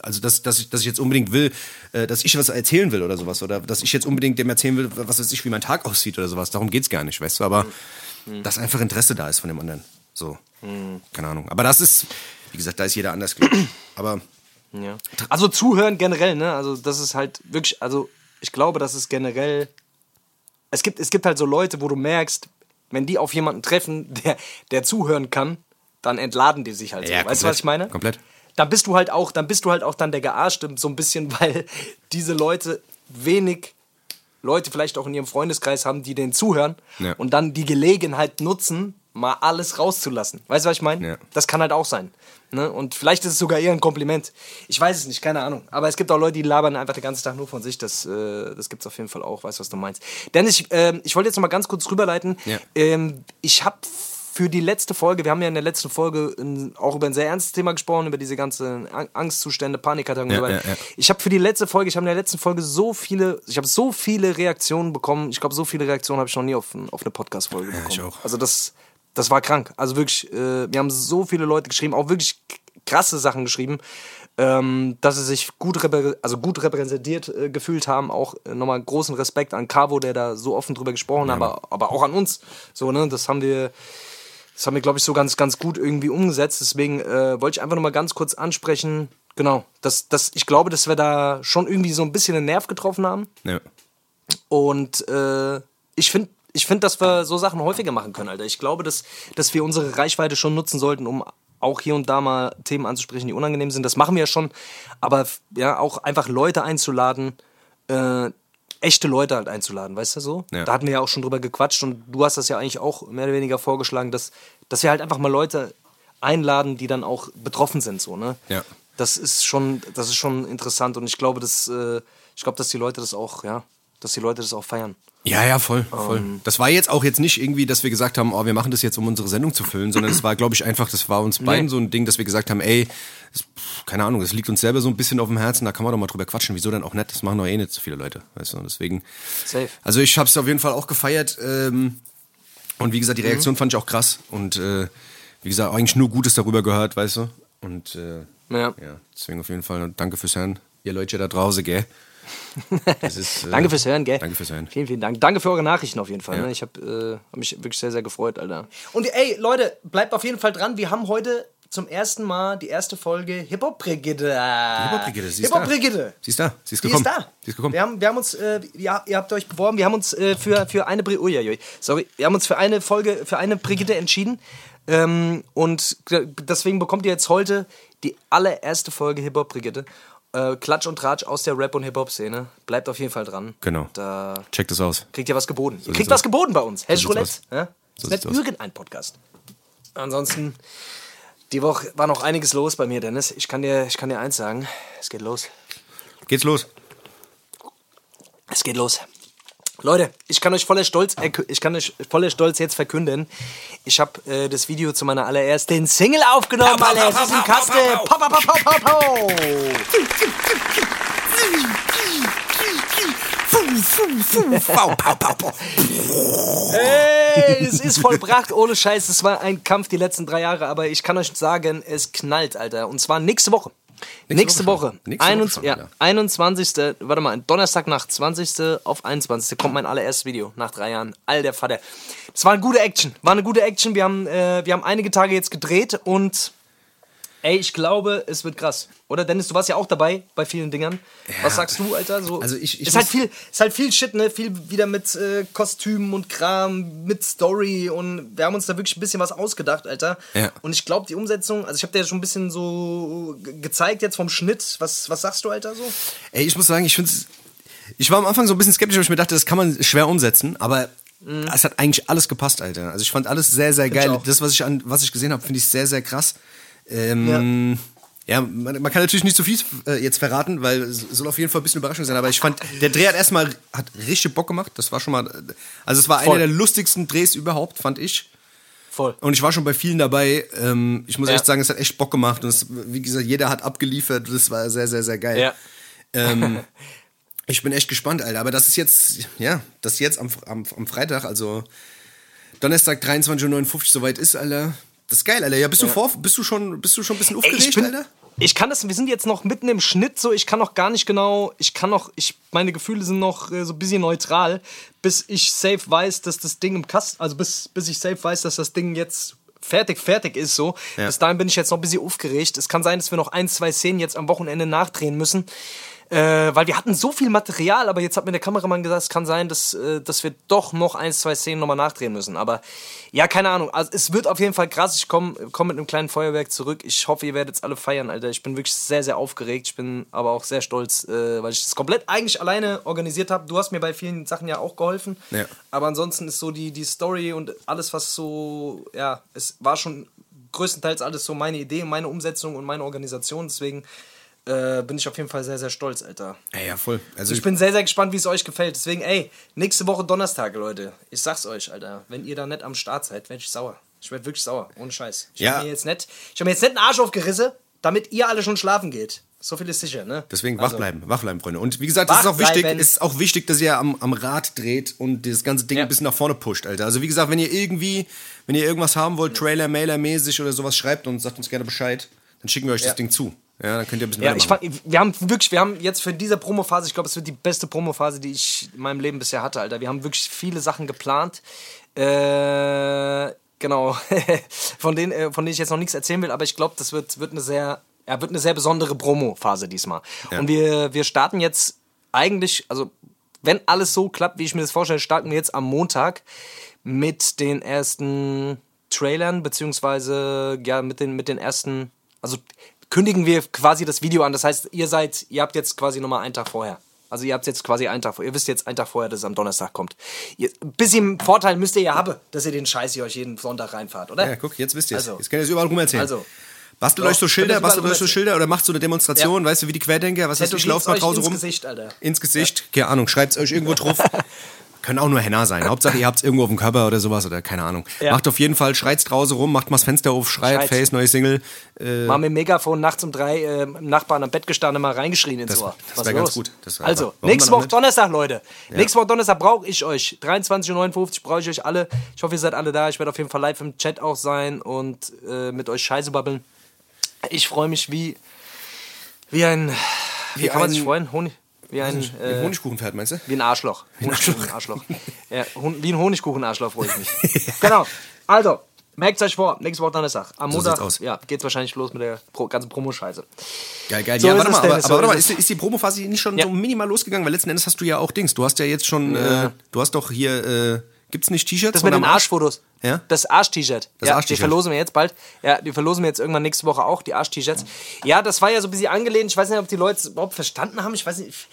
also dass, dass, ich, dass ich jetzt unbedingt will, äh, dass ich was erzählen will oder sowas. Oder dass ich jetzt unbedingt dem erzählen will, was weiß ich, wie mein Tag aussieht oder sowas. Darum geht's gar nicht, weißt du? Aber dass einfach Interesse da ist von dem anderen. So. Keine Ahnung. Aber das ist, wie gesagt, da ist jeder anders, glaube ich. Aber Ja. Also zuhören generell, ne? Also das ist halt wirklich, also ich glaube, dass es generell. Es gibt, es gibt halt so Leute, wo du merkst, wenn die auf jemanden treffen, der, der zuhören kann, dann entladen die sich halt so. Ja, weißt du, was ich meine? Komplett. Dann bist du halt auch, dann bist du halt auch dann der Gearschte so ein bisschen, weil diese Leute wenig Leute vielleicht auch in ihrem Freundeskreis haben, die denen zuhören Ja. und dann die Gelegenheit nutzen, mal alles rauszulassen. Weißt du, was ich meine? Ja. Das kann halt auch sein. Ne? Und vielleicht ist es sogar eher ein Kompliment. Ich weiß es nicht, keine Ahnung. Aber es gibt auch Leute, die labern einfach den ganzen Tag nur von sich. Das, äh, das gibt es auf jeden Fall auch. Weißt du, was du meinst? Dennis, ich, ähm, ich wollte jetzt noch mal ganz kurz rüberleiten. Ja. Ähm, ich habe für die letzte Folge, wir haben ja in der letzten Folge auch über ein sehr ernstes Thema gesprochen, über diese ganzen Ang- Angstzustände, Panikattacken und Ja, so weiter. ja, ja. Ich habe für die letzte Folge, ich habe in der letzten Folge so viele, ich habe so viele Reaktionen bekommen. Ich glaube, so viele Reaktionen habe ich noch nie auf, auf eine Podcast-Folge bekommen. ich auch. Also das, das war krank. Also wirklich, äh, wir haben so viele Leute geschrieben, auch wirklich krasse Sachen geschrieben, ähm, dass sie sich gut, also gut repräsentiert äh, gefühlt haben. Auch äh, nochmal großen Respekt an Cavo, der da so offen drüber gesprochen hat, aber, aber auch an uns. So, ne, das haben wir, das haben wir, glaube ich, so ganz, ganz gut irgendwie umgesetzt. Deswegen äh, wollte ich einfach nochmal ganz kurz ansprechen. Genau, dass, dass ich glaube, dass wir da schon irgendwie so ein bisschen den Nerv getroffen haben. ja. Und äh, ich finde, ich find, dass wir so Sachen häufiger machen können, Alter. Ich glaube, dass, dass wir unsere Reichweite schon nutzen sollten, um auch hier und da mal Themen anzusprechen, die unangenehm sind. Das machen wir ja schon. Aber ja, auch einfach Leute einzuladen, äh, echte Leute halt einzuladen, weißt du so? Ja. Da hatten wir ja auch schon drüber gequatscht und du hast das ja eigentlich auch mehr oder weniger vorgeschlagen, dass, dass wir halt einfach mal Leute einladen, die dann auch betroffen sind, so, ne? Ja. Das ist schon, das ist schon interessant und ich glaube, dass, äh, ich glaube, dass die Leute das auch, ja, dass die Leute das auch feiern. Ja, ja, voll, voll. Ähm. das war jetzt auch jetzt nicht irgendwie, dass wir gesagt haben, oh, wir machen das jetzt, um unsere Sendung zu füllen, sondern es war, glaube ich, einfach, das war uns beiden so ein Ding, dass wir gesagt haben, ey, das, keine Ahnung, das liegt uns selber so ein bisschen auf dem Herzen, da kann man doch mal drüber quatschen. Wieso denn auch nicht? Das machen doch eh nicht so viele Leute, weißt du? Deswegen. Safe. Also ich habe es auf jeden Fall auch gefeiert. Ähm, und wie gesagt, die Reaktion fand ich auch krass. Und äh, wie gesagt, eigentlich nur Gutes darüber gehört, weißt du? Und äh, Ja. ja, deswegen auf jeden Fall danke fürs Hören. Ihr Leute da draußen, gell? Das ist, äh, Danke fürs Hören, gell? Danke fürs Hören. Vielen, vielen Dank. Danke für eure Nachrichten auf jeden Fall. Ja. Ne? Ich habe äh, hab mich wirklich sehr, sehr gefreut, Alter. Und ey, Leute, bleibt auf jeden Fall dran. Wir haben heute zum ersten Mal die erste Folge Hip-Hop-Brigitte. Hip-Hop-Brigitte, sie ist Hip-Hop-Brigitte. Sie ist da, sie ist gekommen. ist da. Sie ist gekommen. Wir haben, wir haben uns, äh, ja, ihr habt euch beworben, wir haben uns äh, für, für eine Bri Uiuiui, sorry, wir haben uns für eine Folge, für eine Brigitte entschieden. Ähm, und deswegen bekommt ihr jetzt heute die allererste Folge Hip-Hop Brigitte. Äh, Klatsch und Tratsch aus der Rap- und Hip-Hop-Szene. Bleibt auf jeden Fall dran. Genau. Da Check das aus. kriegt ihr was geboten. ihr sieht's kriegt was aus. geboten bei uns. Hash sieht's Roulette. Ja? So ist nicht aus. irgendein Podcast. Ansonsten, die Woche war noch einiges los bei mir, Dennis. Ich kann dir, ich kann dir eins sagen. Es geht los. Geht's los? Es geht los. Leute, ich kann euch voller Stolz, ich kann euch voller Stolz jetzt verkünden, ich habe äh, das Video zu meiner allerersten Single aufgenommen, pau, Alter. Es ist im Kasten. pau. Pau, pau, pau, pau. Ey, es ist vollbracht, ohne Scheiß. Es war ein Kampf die letzten drei Jahre, aber ich kann euch sagen, es knallt, Alter. Und zwar nächste Woche. Nächste, Woche Woche. schon. Nächste Woche 21 schon, ja, ja. 21. Warte mal, Donnerstagnacht, 20. auf 21. kommt mein allererstes Video nach drei Jahren. All der Vater. Es war eine gute Action. War eine gute Action. Wir haben, äh, wir haben einige Tage jetzt gedreht und ey, ich glaube, es wird krass. Oder Dennis, du warst ja auch dabei bei vielen Dingern. Was sagst du, Alter? So, Also ich- ich ist halt viel, ist halt viel Shit, ne? Viel wieder mit äh, Kostümen und Kram, mit Story und wir haben uns da wirklich ein bisschen was ausgedacht, Alter. Ja. Und ich glaube, die Umsetzung, also ich habe dir ja schon ein bisschen so ge- gezeigt jetzt vom Schnitt. Was, was sagst du, Alter, so? Ey, ich muss sagen, ich finde Ich war am Anfang so ein bisschen skeptisch, weil ich mir dachte, das kann man schwer umsetzen, aber es hat eigentlich alles gepasst, Alter. Also ich fand alles sehr, sehr Mhm. geil. Das, was ich, an, was ich gesehen habe, finde ich sehr, sehr krass. Ähm, ja, man, man kann natürlich nicht so viel äh, jetzt verraten, weil es soll auf jeden Fall ein bisschen Überraschung sein. Aber ich fand, der Dreh hat erstmal hat richtig Bock gemacht. Das war schon mal, also es war Voll. einer der lustigsten Drehs überhaupt, fand ich. Voll. Und ich war schon bei vielen dabei. Ähm, ich muss Ja. echt sagen, es hat echt Bock gemacht. Und es, wie gesagt, jeder hat abgeliefert. Das war sehr, sehr, sehr geil. Ja. Ähm, ich bin echt gespannt, Alter. Aber das ist jetzt, ja, das jetzt am, am, am Freitag, also Donnerstag 23.59 Uhr soweit ist, Alter. Das ist geil, Alter. Ja, bist du vor, bist du schon, bist du schon ein bisschen Ey, aufgeregt, ich bin, Alter? Ich kann das, wir sind jetzt noch mitten im Schnitt, so ich kann noch gar nicht genau, ich kann noch, ich, meine Gefühle sind noch äh, so ein bisschen neutral, bis ich safe weiß, dass das Ding im Kasten, also bis, bis ich safe weiß, dass das Ding jetzt fertig, fertig ist so. Ja. Bis dahin bin ich jetzt noch ein bisschen aufgeregt. Es kann sein, dass wir noch ein, zwei Szenen jetzt am Wochenende nachdrehen müssen. Äh, weil wir hatten so viel Material, aber jetzt hat mir der Kameramann gesagt, es kann sein, dass, äh, dass wir doch noch ein, zwei Szenen nochmal nachdrehen müssen. Aber ja, keine Ahnung. Also es wird auf jeden Fall krass. Ich komme komm mit einem kleinen Feuerwerk zurück. Ich hoffe, ihr werdet es alle feiern, Alter. Ich bin wirklich sehr, sehr aufgeregt. Ich bin aber auch sehr stolz, äh, weil ich das komplett eigentlich alleine organisiert habe. Du hast mir bei vielen Sachen ja auch geholfen. Ja. Aber ansonsten ist so die, die Story und alles, was so, ja, es war schon größtenteils alles so meine Idee, meine Umsetzung und meine Organisation. Deswegen äh, bin ich auf jeden Fall sehr, sehr stolz, Alter. Ey, ja, voll. Also Ich bin sehr, sehr gespannt, wie es euch gefällt. Deswegen, ey, nächste Woche Donnerstag, Leute. Ich sag's euch, Alter. Wenn ihr da nicht am Start seid, werd ich sauer. Ich werd wirklich sauer. Ohne Scheiß. Ich Ja. hab mir jetzt nicht, ich hab mir jetzt nicht einen Arsch aufgerissen, damit ihr alle schon schlafen geht. So viel ist sicher, ne? Deswegen wach Also, bleiben, wach bleiben, Freunde. Und wie gesagt, das ist auch wichtig, bleiben. ist auch wichtig, dass ihr am, am Rad dreht und das ganze Ding Ja. ein bisschen nach vorne pusht, Alter. Also wie gesagt, wenn ihr irgendwie, wenn ihr irgendwas haben wollt, Trailer, Mailer mäßig oder sowas schreibt und sagt uns gerne Bescheid, dann schicken wir euch Ja. das Ding zu. Ja, dann könnt ihr ein bisschen Ja, mehr ich fand, wir haben wirklich, wir haben jetzt für diese Promophase, ich glaube, es wird die beste Promophase, die ich in meinem Leben bisher hatte, Alter. Wir haben wirklich viele Sachen geplant. Äh, genau, von denen, äh, von denen ich jetzt noch nichts erzählen will, aber ich glaube, das wird, wird eine sehr, ja, wird eine sehr besondere Promo-Phase diesmal. Ja. Und wir, wir starten jetzt eigentlich, also wenn alles so klappt, wie ich mir das vorstelle, starten wir jetzt am Montag mit den ersten Trailern, beziehungsweise ja, mit den, mit den ersten, also kündigen wir quasi das Video an. Das heißt, ihr seid, ihr habt jetzt quasi nochmal einen Tag vorher. Also ihr habt jetzt quasi einen Tag vorher. Ihr wisst jetzt einen Tag vorher, dass es am Donnerstag kommt. Ihr, ein bisschen Vorteil müsst ihr ja haben, dass ihr den Scheiß hier euch jeden Sonntag reinfahrt, oder? Ja, guck, jetzt wisst ihr es. Also. Jetzt könnt ihr es überall rum erzählen. Also. Bastelt euch so Schilder, bastelt euch so Schilder oder macht so eine Demonstration, ja. weißt du, wie die Querdenker, was heißt, ich laufe mal draußen rum. Ins Gesicht, Alter. Ins Gesicht, keine Ahnung, schreibt es euch irgendwo drauf. Können auch nur Henna sein. Hauptsache, ihr habt es irgendwo auf dem Körper oder sowas oder keine Ahnung. Ja. Macht auf jeden Fall, schreit's draußen rum, macht mal das Fenster auf, schreit, schreit. Face, neue Single. Äh, mal mit dem Megafon nachts um drei äh, im Nachbarn am Bett gestanden, mal reingeschrien ins das, Ohr. Das wäre ganz gut. Also, nächste Woche Donnerstag, Leute. Ja. Nächste Woche Donnerstag brauche ich euch. 23.59 Uhr brauche ich euch alle. Ich hoffe, ihr seid alle da. Ich werde auf jeden Fall live im Chat auch sein und äh, mit euch Scheiße babbeln. Ich freue mich wie, wie ein. Wie, wie kann man sich freuen? Honig. Wie ein, äh, Honigkuchenpferd, meinst du? Wie ein Arschloch. Wie ein Arschloch. Arschloch. ja, wie ein Honigkuchen-Arschloch freue ich mich. genau. Also, merkt euch vor, nächste Woche Donnerstag. Am Montag so ja, geht's wahrscheinlich los mit der Pro ganzen Promo-Scheiße. Geil, geil. So ja, warte mal, aber, so aber warte mal, ist, ist die Promo-Phase nicht schon ja. so minimal losgegangen? Weil letzten Endes hast du ja auch Dings. Du hast ja jetzt schon, äh, du hast doch hier, äh, gibt's nicht T-Shirts? Das mit den Arschfotos. Ja? Das Arsch-T-Shirt. Das ja, Arsch-T-Shirt. Die verlosen wir jetzt bald. Ja, die verlosen wir jetzt irgendwann nächste Woche auch, die Arsch-T-Shirts. Ja, das war ja so ein bisschen angelehnt. Ich weiß nicht, ob die Leute es überhaupt verstanden haben. Ich weiß nicht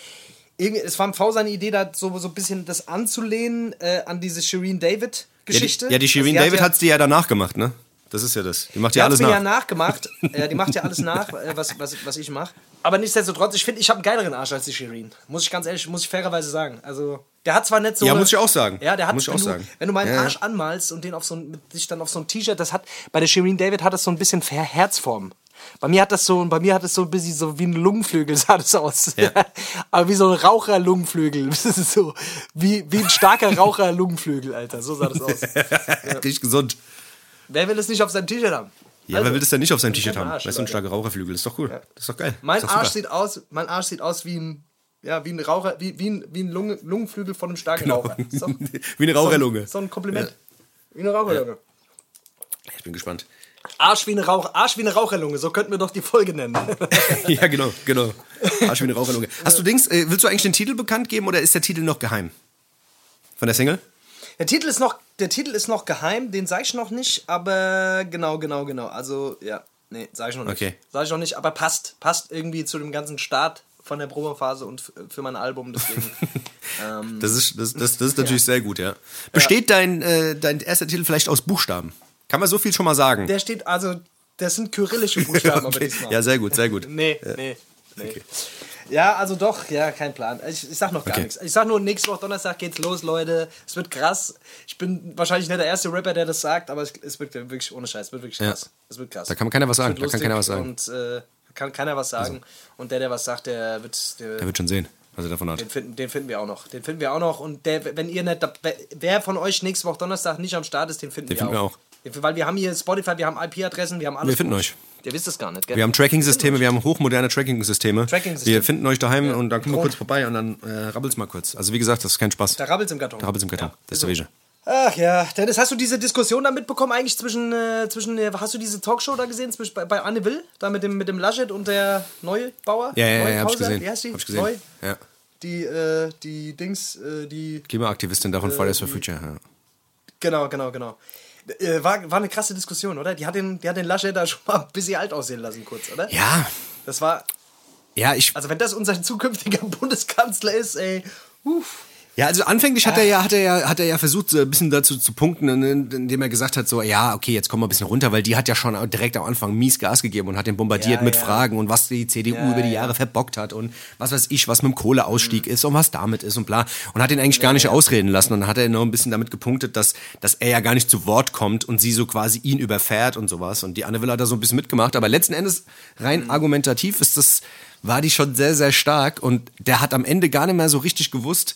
es war im V seine Idee, da so, so ein bisschen das anzulehnen äh, an diese Shireen David Geschichte. Ja, die, ja, die Shireen also, David hat es dir ja danach gemacht, ne? Das ist ja das. Die macht ja alles nach. Die hat mir ja nachgemacht. äh, die macht ja alles nach, äh, was, was, was ich mache. Aber nichtsdestotrotz, ich finde, ich habe einen geileren Arsch als die Shireen. Muss ich ganz ehrlich, muss ich fairerweise sagen. Also, der hat zwar nicht so. Ja, muss ich auch sagen. Ja, der hat, muss ich auch du, sagen. wenn du meinen ja, Arsch anmalst und den auf so ein, dich dann auf so ein T-Shirt, das hat, bei der Shireen David hat das so ein bisschen Herzform. Bei mir hat das so, bei mir hat das so ein bisschen so wie ein Lungenflügel sah das aus. Ja. Aber wie so ein Raucher-Lungenflügel. so wie, wie ein starker Raucher-Lungenflügel, Alter. So sah das aus. ja. Richtig gesund. Wer will das nicht auf seinem T-Shirt haben? Ja, also, wer will das denn nicht auf seinem T-Shirt haben? Weißt du, ein starker Raucherflügel. Ist doch cool. Ja. Das ist doch geil. Mein Arsch sieht aus, mein Arsch sieht aus wie ein ja, wie ein Raucher, wie, wie ein, wie ein Lunge, Lungenflügel von einem starken genau. Raucher. Doch, wie eine Raucherlunge. So, so ein Kompliment. Ja. Wie eine Raucherlunge. Ich bin gespannt. Arsch wie eine, Rauch, Arsch wie eine Raucherlunge, so könnten wir doch die Folge nennen. ja, genau, genau. Arsch wie eine Raucherlunge. Hast du Dings, äh, willst du eigentlich den Titel bekannt geben oder ist der Titel noch geheim? Von der Single? Der Titel ist noch, der Titel ist noch geheim, den sag ich noch nicht, aber genau, genau, genau. Also, ja, nee, sag ich noch nicht. Okay. Sag ich noch nicht, aber passt, passt irgendwie zu dem ganzen Start von der Promophase und für mein Album, deswegen. ähm, das ist, das, das, das ist natürlich ja. sehr gut, ja. Besteht ja. Dein, äh, dein erster Titel vielleicht aus Buchstaben? Kann man so viel schon mal sagen? Der steht, also, das sind kyrillische Buchstaben, okay. aber diesmal. Ja, sehr gut, sehr gut. nee, ja. nee, nee. Okay. Ja, also doch, ja, kein Plan. Ich, ich sag noch gar okay. nichts. Ich sag nur, nächste Woche Donnerstag geht's los, Leute. Es wird krass. Ich bin wahrscheinlich nicht der erste Rapper, der das sagt, aber es, wird wirklich ohne Scheiß, es wird wirklich krass. Ja. Es wird krass. Da kann keiner was sagen. Da kann keiner was sagen. Und äh, kann keiner was sagen. Also. Und der, der was sagt, der wird. Der, der wird schon sehen was er davon hat. Den finden, den finden wir auch noch. Den finden wir auch noch. Und der, wenn ihr nicht, wer von euch nächste Woche Donnerstag nicht am Start ist, den finden, den wir, finden auch. wir auch. Weil wir haben hier Spotify, wir haben IP-Adressen, wir haben alles. Wir finden gut. euch. Ihr wisst es gar nicht, gell? Wir haben Tracking-Systeme, wir haben hochmoderne Tracking-Systeme. Tracking wir finden euch daheim ja. und dann kommen wir kurz vorbei und dann äh, rabbelt's mal kurz. Also wie gesagt, das ist kein Spaß. Da rabbelt's im Karton. Da rabbelt's im Karton. Ja, das ist der Wege. Ach ja, Dennis, hast du diese Diskussion da mitbekommen eigentlich zwischen, äh, zwischen äh, hast du diese Talkshow da gesehen zwischen, bei, bei Anne Will, da mit dem, mit dem Laschet und der Neubauer? Ja, ja, ja, hab ich gesehen. Wie heißt die? Hab ich gesehen. Neu? Ja. Die, äh, die Dings, äh, die... Klimaaktivistin davon, äh, Fridays for Future, ja. Genau, genau, genau. Äh, war, war eine krasse Diskussion, oder? Die hat den, die hat den Laschet da schon mal ein bisschen alt aussehen lassen, kurz, oder? Ja. Das war. Ja, ich. Also, wenn das unser zukünftiger Bundeskanzler ist, ey. Uff. Ja, also anfänglich hat er ja, hat er ja, hat er ja versucht, so ein bisschen dazu zu punkten, indem er gesagt hat, so, ja, okay, jetzt kommen wir ein bisschen runter, weil die hat ja schon direkt am Anfang mies Gas gegeben und hat den bombardiert ja, mit ja. Fragen und was die CDU ja, über die Jahre verbockt hat und was weiß ich, was mit dem Kohleausstieg mhm. ist und was damit ist und bla. Und hat ihn eigentlich gar nicht ausreden lassen und dann hat er noch ein bisschen damit gepunktet, dass, dass er ja gar nicht zu Wort kommt und sie so quasi ihn überfährt und sowas. Und die Anne Will hat da so ein bisschen mitgemacht, aber letzten Endes rein mhm. argumentativ ist das, war die schon sehr, sehr stark und der hat am Ende gar nicht mehr so richtig gewusst,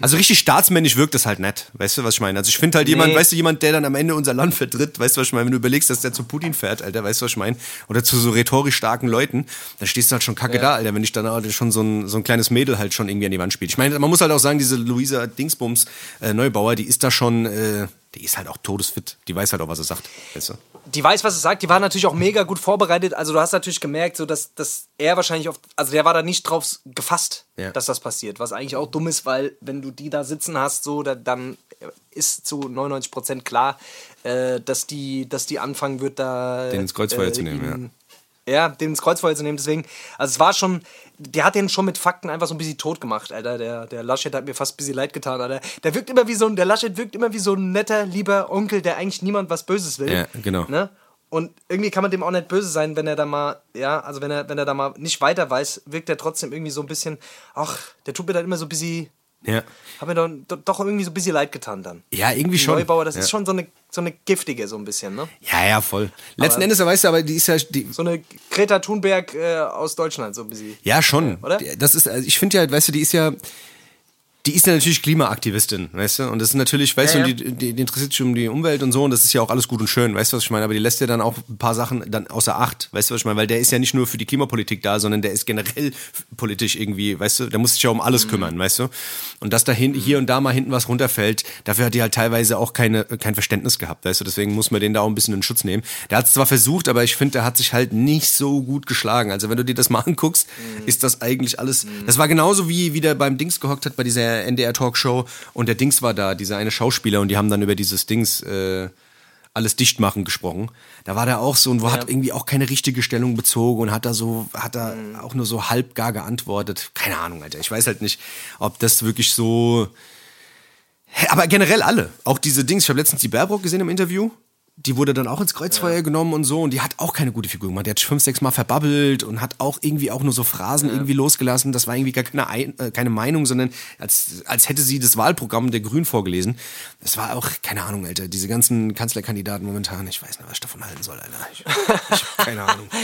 also richtig staatsmännisch wirkt das halt nett. Weißt du, was ich meine? Also ich finde halt nee. jemand, weißt du, jemand, der dann am Ende unser Land vertritt, weißt du, was ich meine? Wenn du überlegst, dass der zu Putin fährt, Alter, weißt du, was ich meine? Oder zu so rhetorisch starken Leuten, dann stehst du halt schon kacke ja. da, Alter, wenn ich dann halt schon so ein, so ein kleines Mädel halt schon irgendwie an die Wand spielt. Ich meine, man muss halt auch sagen, diese Luisa Dingsbums äh, Neubauer, die ist da schon, äh, die ist halt auch todesfit. Die weiß halt auch, was er sagt. Weißt du? Die weiß, was er sagt. Die war natürlich auch mega gut vorbereitet. Also du hast natürlich gemerkt, so dass, dass er wahrscheinlich auf, also der war da nicht drauf gefasst, ja. dass das passiert. Was eigentlich auch dumm ist, weil wenn du die da sitzen hast, so, da, dann ist zu 99 Prozent klar, äh, dass die, dass die anfangen wird, da den ins Kreuzfeuer äh, zu nehmen. Ihn, ja ja, den ins Kreuzfeuer zu nehmen. Deswegen, also es war schon, der hat den schon mit Fakten einfach so ein bisschen tot gemacht, Alter. Der, der Laschet hat mir fast ein bisschen leid getan, Alter. Der wirkt immer wie so ein, der Laschet wirkt immer wie so ein netter, lieber Onkel, der eigentlich niemand was Böses will. Ja, genau. Ne? und irgendwie kann man dem auch nicht böse sein, wenn er da mal, ja, also wenn er, wenn er da mal nicht weiter weiß, wirkt er trotzdem irgendwie so ein bisschen, ach, der tut mir dann immer so ein bisschen, Ja. hat mir doch, doch irgendwie so ein bisschen leid getan dann. Ja, irgendwie Die schon. Neubauer, das ja. ist schon so eine, so eine giftige, so ein bisschen, ne? Ja, ja, voll. Letzten Endes, weißt du, aber die ist ja. Die, So eine Greta Thunberg äh, aus Deutschland, so ein bisschen. ja, schon. Oder? Das ist, also ich finde ja, weißt du, die ist ja. Die ist ja natürlich Klimaaktivistin, weißt du? Und das ist natürlich, weißt Ja, du, ja. Die, die, die interessiert sich um die Umwelt und so und das ist ja auch alles gut und schön, weißt du, was ich meine? Aber die lässt ja dann auch ein paar Sachen dann außer Acht, weißt du, was ich meine? Weil der ist ja nicht nur für die Klimapolitik da, sondern der ist generell politisch irgendwie, weißt du, der muss sich ja um alles Mhm. kümmern, weißt du? Und dass da hin, hier und da mal hinten was runterfällt, dafür hat die halt teilweise auch keine, kein Verständnis gehabt, weißt du? Deswegen muss man den da auch ein bisschen in Schutz nehmen. Der hat es zwar versucht, aber ich finde, der hat sich halt nicht so gut geschlagen. Also wenn du dir das mal anguckst, ist das eigentlich alles, das war genauso wie, wie der beim Dings gehockt hat bei dieser NDR-Talkshow und der Dings war da, dieser eine Schauspieler und die haben dann über dieses Dings, äh, alles dicht machen gesprochen. Da war der auch so und wo hat irgendwie auch keine richtige Stellung bezogen und hat da so, hat da auch nur so halb gar geantwortet. Keine Ahnung, Alter. Ich weiß halt nicht, ob das wirklich so. Aber generell alle. Auch diese Dings. Ich habe letztens die Baerbock gesehen im Interview. Die wurde dann auch ins Kreuzfeuer genommen und so und die hat auch keine gute Figur gemacht. Die hat fünf, sechs Mal verbabbelt und hat auch irgendwie auch nur so Phrasen irgendwie losgelassen. Das war irgendwie gar keine, Ein äh, keine Meinung, sondern als, als hätte sie das Wahlprogramm der Grünen vorgelesen. Das war auch, keine Ahnung, Alter. Diese ganzen Kanzlerkandidaten momentan, ich weiß nicht, was ich davon halten soll, Alter. Ich, ich hab keine Ahnung.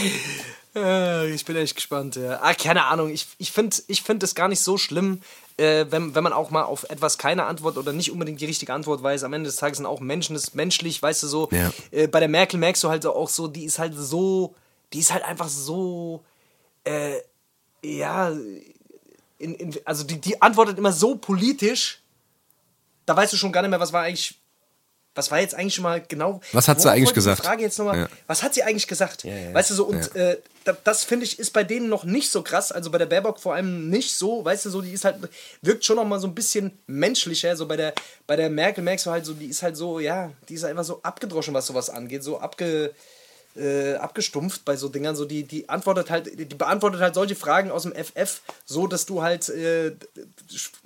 Äh, ich bin echt gespannt. Ja. Ah, keine Ahnung. Ich, ich finde ich find es gar nicht so schlimm, äh, wenn, wenn man auch mal auf etwas keine Antwort oder nicht unbedingt die richtige Antwort weiß. Am Ende des Tages sind auch Menschen, das ist menschlich, weißt du so. Ja. Äh, bei der Merkel merkst du halt auch so, die ist halt so, die ist halt einfach so, äh, ja, in, in, also die, die antwortet immer so politisch, da weißt du schon gar nicht mehr, was war eigentlich. Was war jetzt eigentlich schon mal genau? Was hat sie eigentlich gesagt? Frage jetzt nochmal. Ja. Was hat sie eigentlich gesagt? ja. Weißt du so, und äh, da, das finde ich ist bei denen noch nicht so krass. Also bei der Baerbock vor allem nicht so. Weißt du so, die ist halt, wirkt schon noch mal so ein bisschen menschlicher. So bei der, bei der Merkel merkst du halt so, die ist halt so, ja, die ist einfach so abgedroschen, was sowas angeht. So abge, äh, abgestumpft bei so Dingern. So die, die antwortet halt, die beantwortet halt solche Fragen aus dem FF, so dass du halt, äh,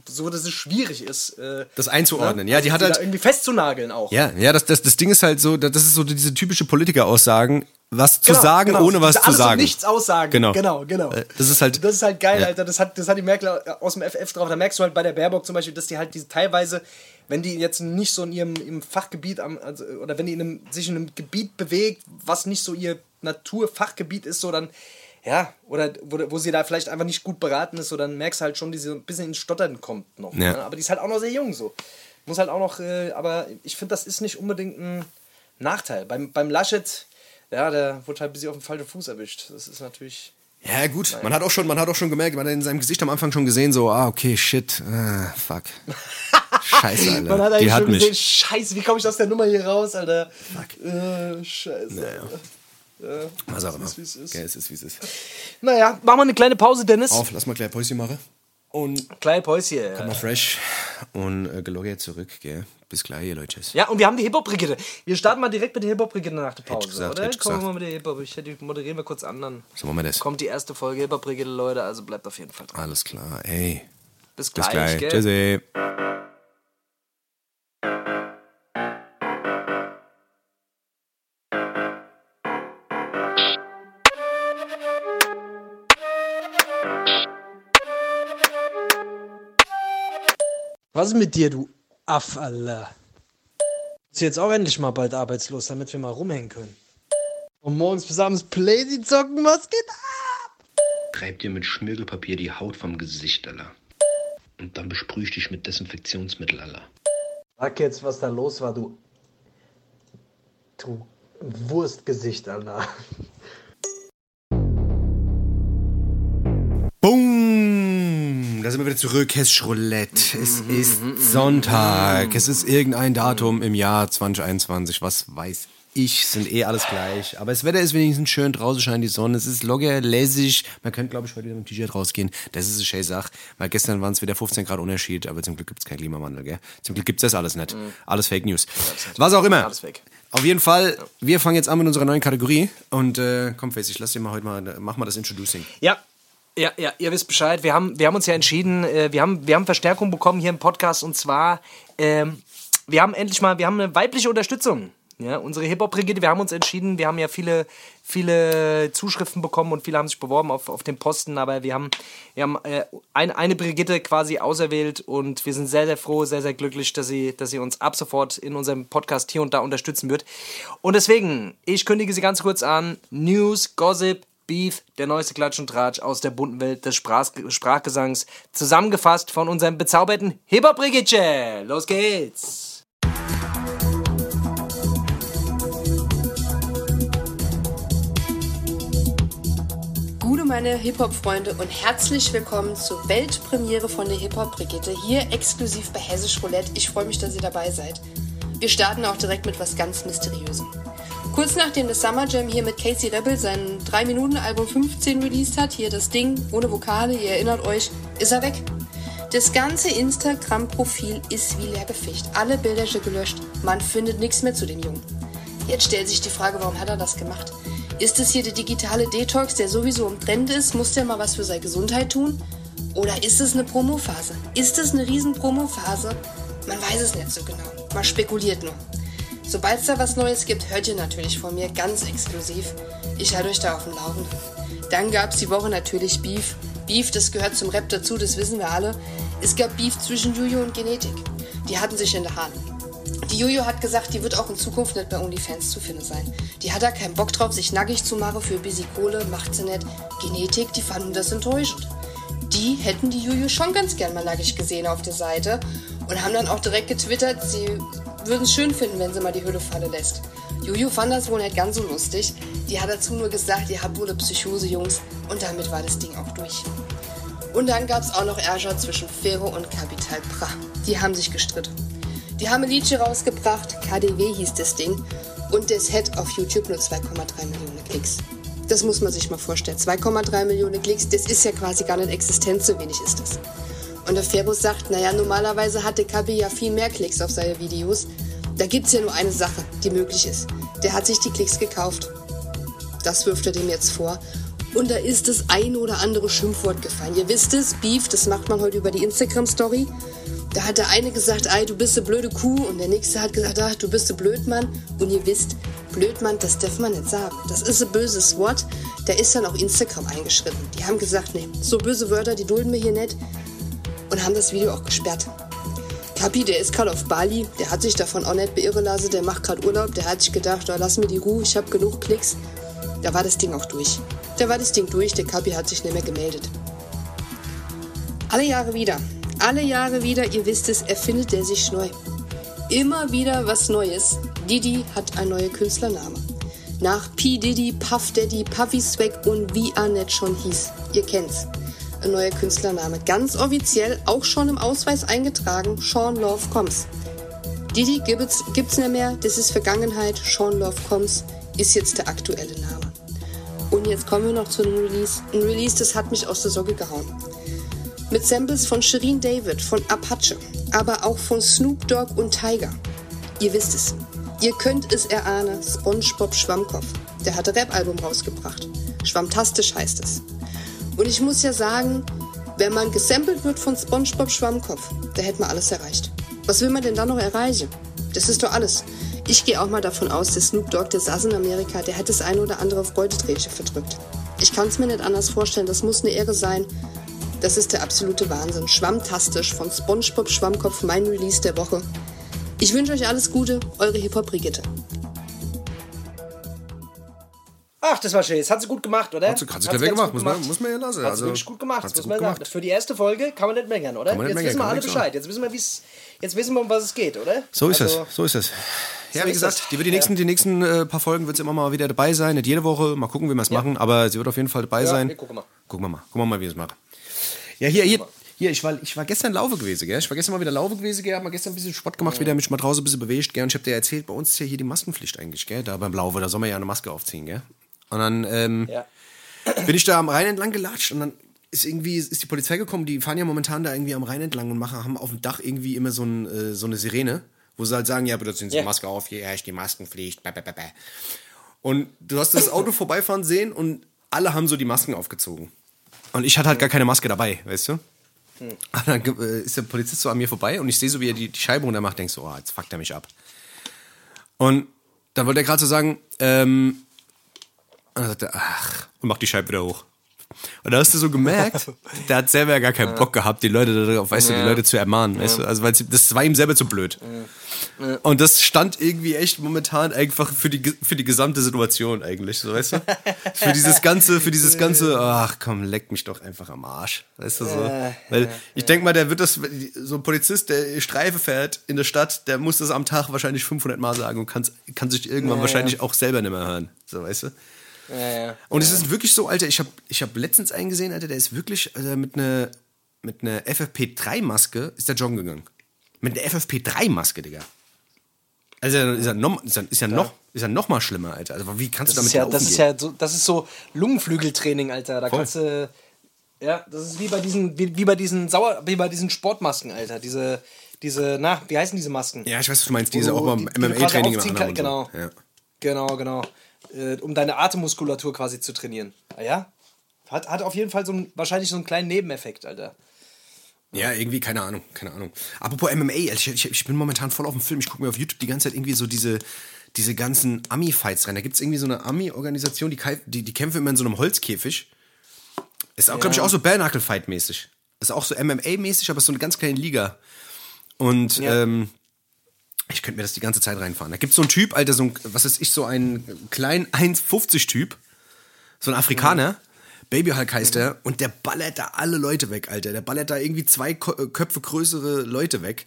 so dass es schwierig ist. Äh, Das einzuordnen. ne? Ja, die Also hat da halt. irgendwie festzunageln auch. Ja, ja, das, das, das Ding ist halt so, das ist so diese typische Politiker-Aussagen, was zu Genau, sagen, genau. ohne was zu sagen. nichts aussagen. Genau. Genau, genau. Äh, das ist halt- Das ist halt geil, Ja. Alter. Das hat, das hat die Merkel aus dem FF drauf. Da merkst du halt bei der Baerbock zum Beispiel, dass die halt diese teilweise, wenn die jetzt nicht so in ihrem, ihrem Fachgebiet am, also, oder wenn die in einem, sich in einem Gebiet bewegt, was nicht so ihr Naturfachgebiet ist, so dann. Ja, oder wo, wo sie da vielleicht einfach nicht gut beraten ist, so dann merkst du halt schon, dass sie so ein bisschen ins Stottern kommt noch. Ja. Ne? Aber die ist halt auch noch sehr jung so. Muss halt auch noch, äh, aber ich finde, das ist nicht unbedingt ein Nachteil. Beim, beim Laschet, ja, der wurde halt ein bisschen auf den falschen Fuß erwischt. Das ist natürlich. Ja, gut. Man hat auch schon, man hat auch schon gemerkt, man hat in seinem Gesicht am Anfang schon gesehen, so, ah, okay, shit, ah, fuck. Scheiße, Alter. Man hat eigentlich Die hat schon mich. gesehen, scheiße, wie komme ich aus der Nummer hier raus, Alter? Äh, scheiße. Alter. Was auch immer. ist, wie es ist. Ja, es ist, wie es ist. Naja, machen wir eine kleine Pause, Dennis. Auf, lass mal gleich Päuschen machen. Und Kleine Pause hier. mal fresh und äh, gelockert zurück, gell. Bis gleich, ihr Leute. Ja, und wir haben die Hip-Hop-Brigitte. Wir starten mal direkt mit der Hip-Hop-Brigitte nach der Pause, gesagt, oder? Kommen wir mal mit der Hip-Hop. Ich hätte- moderieren wir kurz an, dann So machen wir das. kommt die erste Folge Hip-Hop-Brigitte, Leute. Also bleibt auf jeden Fall dran. Alles klar, ey. Bis Bis gleich, gleich. gell? Tschüssi. Was ist mit dir, du Aff, Alter? Ist jetzt auch endlich mal bald arbeitslos, damit wir mal rumhängen können. Und morgens bis abends Playsy zocken, was geht ab? Reib dir mit Schmirgelpapier die Haut vom Gesicht, Alter. Und dann besprüh ich dich mit Desinfektionsmittel, Alter. Sag jetzt, was da los war, du. Du Wurstgesicht, Alter. Da sind wir wieder zurück. Hessisch Roulette. Es ist Sonntag. Es ist irgendein Datum im Jahr 2021. Was weiß ich. Sind eh alles gleich. Aber das Wetter ist wenigstens schön. Draußen scheint die Sonne. Es ist locker, lässig. Man könnte, glaube ich, heute wieder mit dem T-Shirt rausgehen. Das ist eine schöne Sache. Weil gestern waren es wieder 15 Grad Unterschied. Aber zum Glück gibt es keinen Klimawandel, gell? Zum Glück gibt es das alles nicht. Alles Fake News. Was auch immer. Alles weg. Auf jeden Fall, wir fangen jetzt an mit unserer neuen Kategorie. Und äh, komm, Face, ich lass dir mal heute mal, mach mal das Introducing. Ja. Ja, ja, ihr wisst Bescheid. Wir haben, wir haben uns ja entschieden, äh, wir, haben, wir haben Verstärkung bekommen hier im Podcast und zwar, ähm, wir haben endlich mal, wir haben eine weibliche Unterstützung. Ja, unsere Hip-Hop-Brigitte, wir haben uns entschieden, wir haben ja viele, viele Zuschriften bekommen und viele haben sich beworben auf, auf den Posten, aber wir haben, wir haben äh, ein, eine Brigitte quasi auserwählt und wir sind sehr, sehr froh, sehr, sehr glücklich, dass sie, dass sie uns ab sofort in unserem Podcast hier und da unterstützen wird. Und deswegen, ich kündige sie ganz kurz an, News, Gossip, Beef, der neueste Klatsch und Tratsch aus der bunten Welt des Sprach Sprachgesangs, zusammengefasst von unserem bezauberten Hip-Hop-Brigitte. Los geht's! meine Hip-Hop-Freunde und herzlich willkommen zur Weltpremiere von der Hip-Hop-Brigitte, hier exklusiv bei Hessisch Roulette. Ich freue mich, dass ihr dabei seid. Wir starten auch direkt mit was ganz Mysteriösem. Kurz nachdem das Summer Jam hier mit Casey Rebel sein 3-Minuten-Album 15 released hat, hier das Ding ohne Vokale, ihr erinnert euch, ist er weg. Das ganze Instagram-Profil ist wie leergefegt. Alle Bilder sind gelöscht. Man findet nichts mehr zu dem Jungen. Jetzt stellt sich die Frage, warum hat er das gemacht? Ist es hier der digitale Detox, der sowieso im Trend ist? Muss der mal was für seine Gesundheit tun? Oder ist es eine Promophase? Ist es eine riesen Promophase? Man weiß es nicht so genau. Man spekuliert nur. Sobald es da was Neues gibt, hört ihr natürlich von mir ganz exklusiv. Ich halte euch da auf dem Laufenden. Dann gab es die Woche natürlich Beef. Beef, das gehört zum Rap dazu, das wissen wir alle. Es gab Beef zwischen Juju und Genetik. Die hatten sich in der Hand. Die Jojo hat gesagt, die wird auch in Zukunft nicht bei OnlyFans zu finden sein. Die hat da keinen Bock drauf, sich nackig zu machen für busy Kohle, macht sie nicht. Genetik, die fanden das enttäuschend. Die hätten die Jojo schon ganz gern mal nackig gesehen auf der Seite und haben dann auch direkt getwittert, sie würden es schön finden, wenn sie mal die Hülle fallen lässt. Jojo fand das wohl nicht ganz so lustig. Die hat dazu nur gesagt, ihr habt wohl eine Psychose, Jungs. Und damit war das Ding auch durch. Und dann gab es auch noch Ärger zwischen Fero und Capital Bra. Die haben sich gestritten. Die haben ein Liedchen rausgebracht, KDW hieß das Ding, und das hat auf YouTube nur 2,3 Millionen Klicks. Das muss man sich mal vorstellen. 2,3 Millionen Klicks, das ist ja quasi gar nicht existent, so wenig ist das. Und der Ferus sagt, naja, normalerweise hatte Kabi ja viel mehr Klicks auf seine Videos. Da gibt es ja nur eine Sache, die möglich ist. Der hat sich die Klicks gekauft. Das wirft er dem jetzt vor. Und da ist das ein oder andere Schimpfwort gefallen. Ihr wisst es, Beef, das macht man heute über die Instagram-Story. Da hat der eine gesagt, ey, du bist eine blöde Kuh. Und der nächste hat gesagt, ach, du bist ein Blödmann. Und ihr wisst, Blödmann, das darf man nicht sagen. Das ist ein böses Wort. Da ist dann auch Instagram eingeschritten. Die haben gesagt, nee, so böse Wörter, die dulden wir hier nicht. Und haben das Video auch gesperrt. Kapi, der ist gerade auf Bali. Der hat sich davon auch nicht beirren lassen. Der macht gerade Urlaub. Der hat sich gedacht, oh, lass mir die Ruhe, ich habe genug Klicks. Da war das Ding auch durch. Da war das Ding durch. Der Kapi hat sich nicht mehr gemeldet. Alle Jahre wieder alle Jahre wieder, ihr wisst es, erfindet er sich neu. Immer wieder was Neues. Didi hat ein neuer Künstlername. Nach P. Diddy, Puff Daddy, Puffy Swag und wie Annette schon hieß. Ihr kennt's. Ein neuer Künstlername. Ganz offiziell, auch schon im Ausweis eingetragen, Sean Love Combs. Didi gibt's, gibt's nicht mehr, das ist Vergangenheit. Sean Love Combs ist jetzt der aktuelle Name. Und jetzt kommen wir noch zu einem Release. Ein Release, das hat mich aus der Socke gehauen. Mit Samples von Shirin David, von Apache, aber auch von Snoop Dogg und Tiger. Ihr wisst es. Ihr könnt es erahnen, SpongeBob Schwammkopf. Der hat ein Rap-Album rausgebracht. Schwammtastisch heißt es. Und ich muss ja sagen, wenn man gesampelt wird von SpongeBob Schwammkopf, da hätte man alles erreicht. Was will man denn da noch erreichen? Das ist doch alles. Ich gehe auch mal davon aus, der Snoop Dogg, der saß in Amerika, der hat das eine oder andere auf Beuteträger verdrückt. Ich kann es mir nicht anders vorstellen, das muss eine Ehre sein, das ist der absolute Wahnsinn. Schwammtastisch von SpongeBob Schwammkopf, mein Release der Woche. Ich wünsche euch alles Gute, eure Hip-Hop-Brigitte. Ach, das war schön. Das hat sie gut gemacht, oder? Hat sie, hat sie clever gemacht, muss man, muss man ja lassen. Hat sie also, wirklich gut gemacht, muss man sagen. Für die erste Folge kann man nicht meckern, oder? Jetzt meckern, wissen wir alle Bescheid. Jetzt wissen wir, wie's, jetzt wissen wir, um was es geht, oder? So ist also, es, so ist es. Ja, wie gesagt, die, wird die nächsten, ja. die nächsten äh, paar Folgen wird sie immer mal wieder dabei sein. Nicht jede Woche, mal gucken, wie wir es ja. machen, aber sie wird auf jeden Fall dabei ja, sein. Nee, gucken wir mal. Gucken wir mal, gucken wir mal, wie wir es machen. Ja, hier, hier, hier, ich war, ich war gestern Laufe gewesen, gell? Ich war gestern mal wieder Laufe gewesen, gell? Hab mal gestern ein bisschen Sport gemacht, wieder mich mal draußen ein bisschen bewegt, gell? Und ich hab dir erzählt, bei uns ist ja hier die Maskenpflicht eigentlich, gell? Da beim Laufe, da soll man ja eine Maske aufziehen, gell? Und dann ähm, Ja. bin ich da am Rhein entlang gelatscht und dann ist irgendwie, ist die Polizei gekommen, die fahren ja momentan da irgendwie am Rhein entlang und machen, haben auf dem Dach irgendwie immer so, ein, äh, so eine Sirene, wo sie halt sagen, ja, bitte ziehen Sie Ja. die Maske auf, hier herrscht die Maskenpflicht, bäh, bäh, bäh. Und du hast das Auto vorbeifahren sehen und alle haben so die Masken aufgezogen. Und ich hatte halt gar keine Maske dabei, weißt du? Und dann äh, ist der Polizist so an mir vorbei und ich sehe so, wie er die, die Scheibe runter macht, denk so, oh, jetzt fuckt er mich ab. Und dann wollte er gerade so sagen, ähm, und dann sagt er, ach, und macht die Scheibe wieder hoch. Und da hast du so gemerkt, der hat selber ja gar keinen Bock gehabt, die Leute darauf, weißt du, die Leute zu ermahnen, weißt du, also weil das war ihm selber zu blöd. Und das stand irgendwie echt momentan einfach für die, für die gesamte Situation eigentlich, so weißt du? Für dieses ganze, für dieses ganze, ach komm, leck mich doch einfach am Arsch, weißt du so? Weil ich denk mal, der wird das, so ein Polizist, der Streife fährt in der Stadt, der muss das am Tag wahrscheinlich 500 Mal sagen und kann's, kann sich irgendwann wahrscheinlich auch selber nicht mehr hören, so weißt du? Und es ist wirklich so, Alter, ich habe ich hab letztens einen gesehen, Alter, der ist wirklich also mit einer mit einer FFP3-Maske ist der joggen gegangen. Mit einer FFP3-Maske, Digga. Also ist ja noch, ist ja, ja noch, ist ja noch mal schlimmer, Alter. Also wie kannst Das du ist damit ja, das ist ja so, das ist so Lungenflügeltraining, Alter. Da Voll. kannst du, ja, das ist wie bei diesen, wie, wie bei diesen Sauer, wie bei diesen Sportmasken, Alter. Diese, diese, na, wie heißen diese Masken? ja, ich weiß, was du meinst, diese auch beim im aufziehen anderen. kann- und so. genau. Ja. Genau, genau. Äh, um deine Atemmuskulatur quasi zu trainieren. Ah, Ja? Hat, hat auf jeden Fall so einen, wahrscheinlich so einen kleinen Nebeneffekt, Alter. Ja, irgendwie, keine Ahnung, keine Ahnung. Apropos MMA, ich, ich, ich bin momentan voll auf dem Film. Ich gucke mir auf YouTube die ganze Zeit irgendwie so diese, diese ganzen Ami-Fights rein. Da gibt es irgendwie so eine Ami-Organisation, die, die, die kämpfen immer in so einem Holzkäfig. Ist auch, glaube ich, auch so Bare-Knuckle-Fight-mäßig. Ist auch so MMA-mäßig, aber ist so eine ganz kleine Liga. Und Ja. ähm, ich könnte mir das die ganze Zeit reinfahren. Da gibt es so einen Typ, Alter, so ein, was ist ich, so einen kleinen 1,50-Typ. So ein Afrikaner. Baby Hulk heißt er. Und der ballert da alle Leute weg, Alter. Der ballert da irgendwie zwei äh, Köpfe größere Leute weg.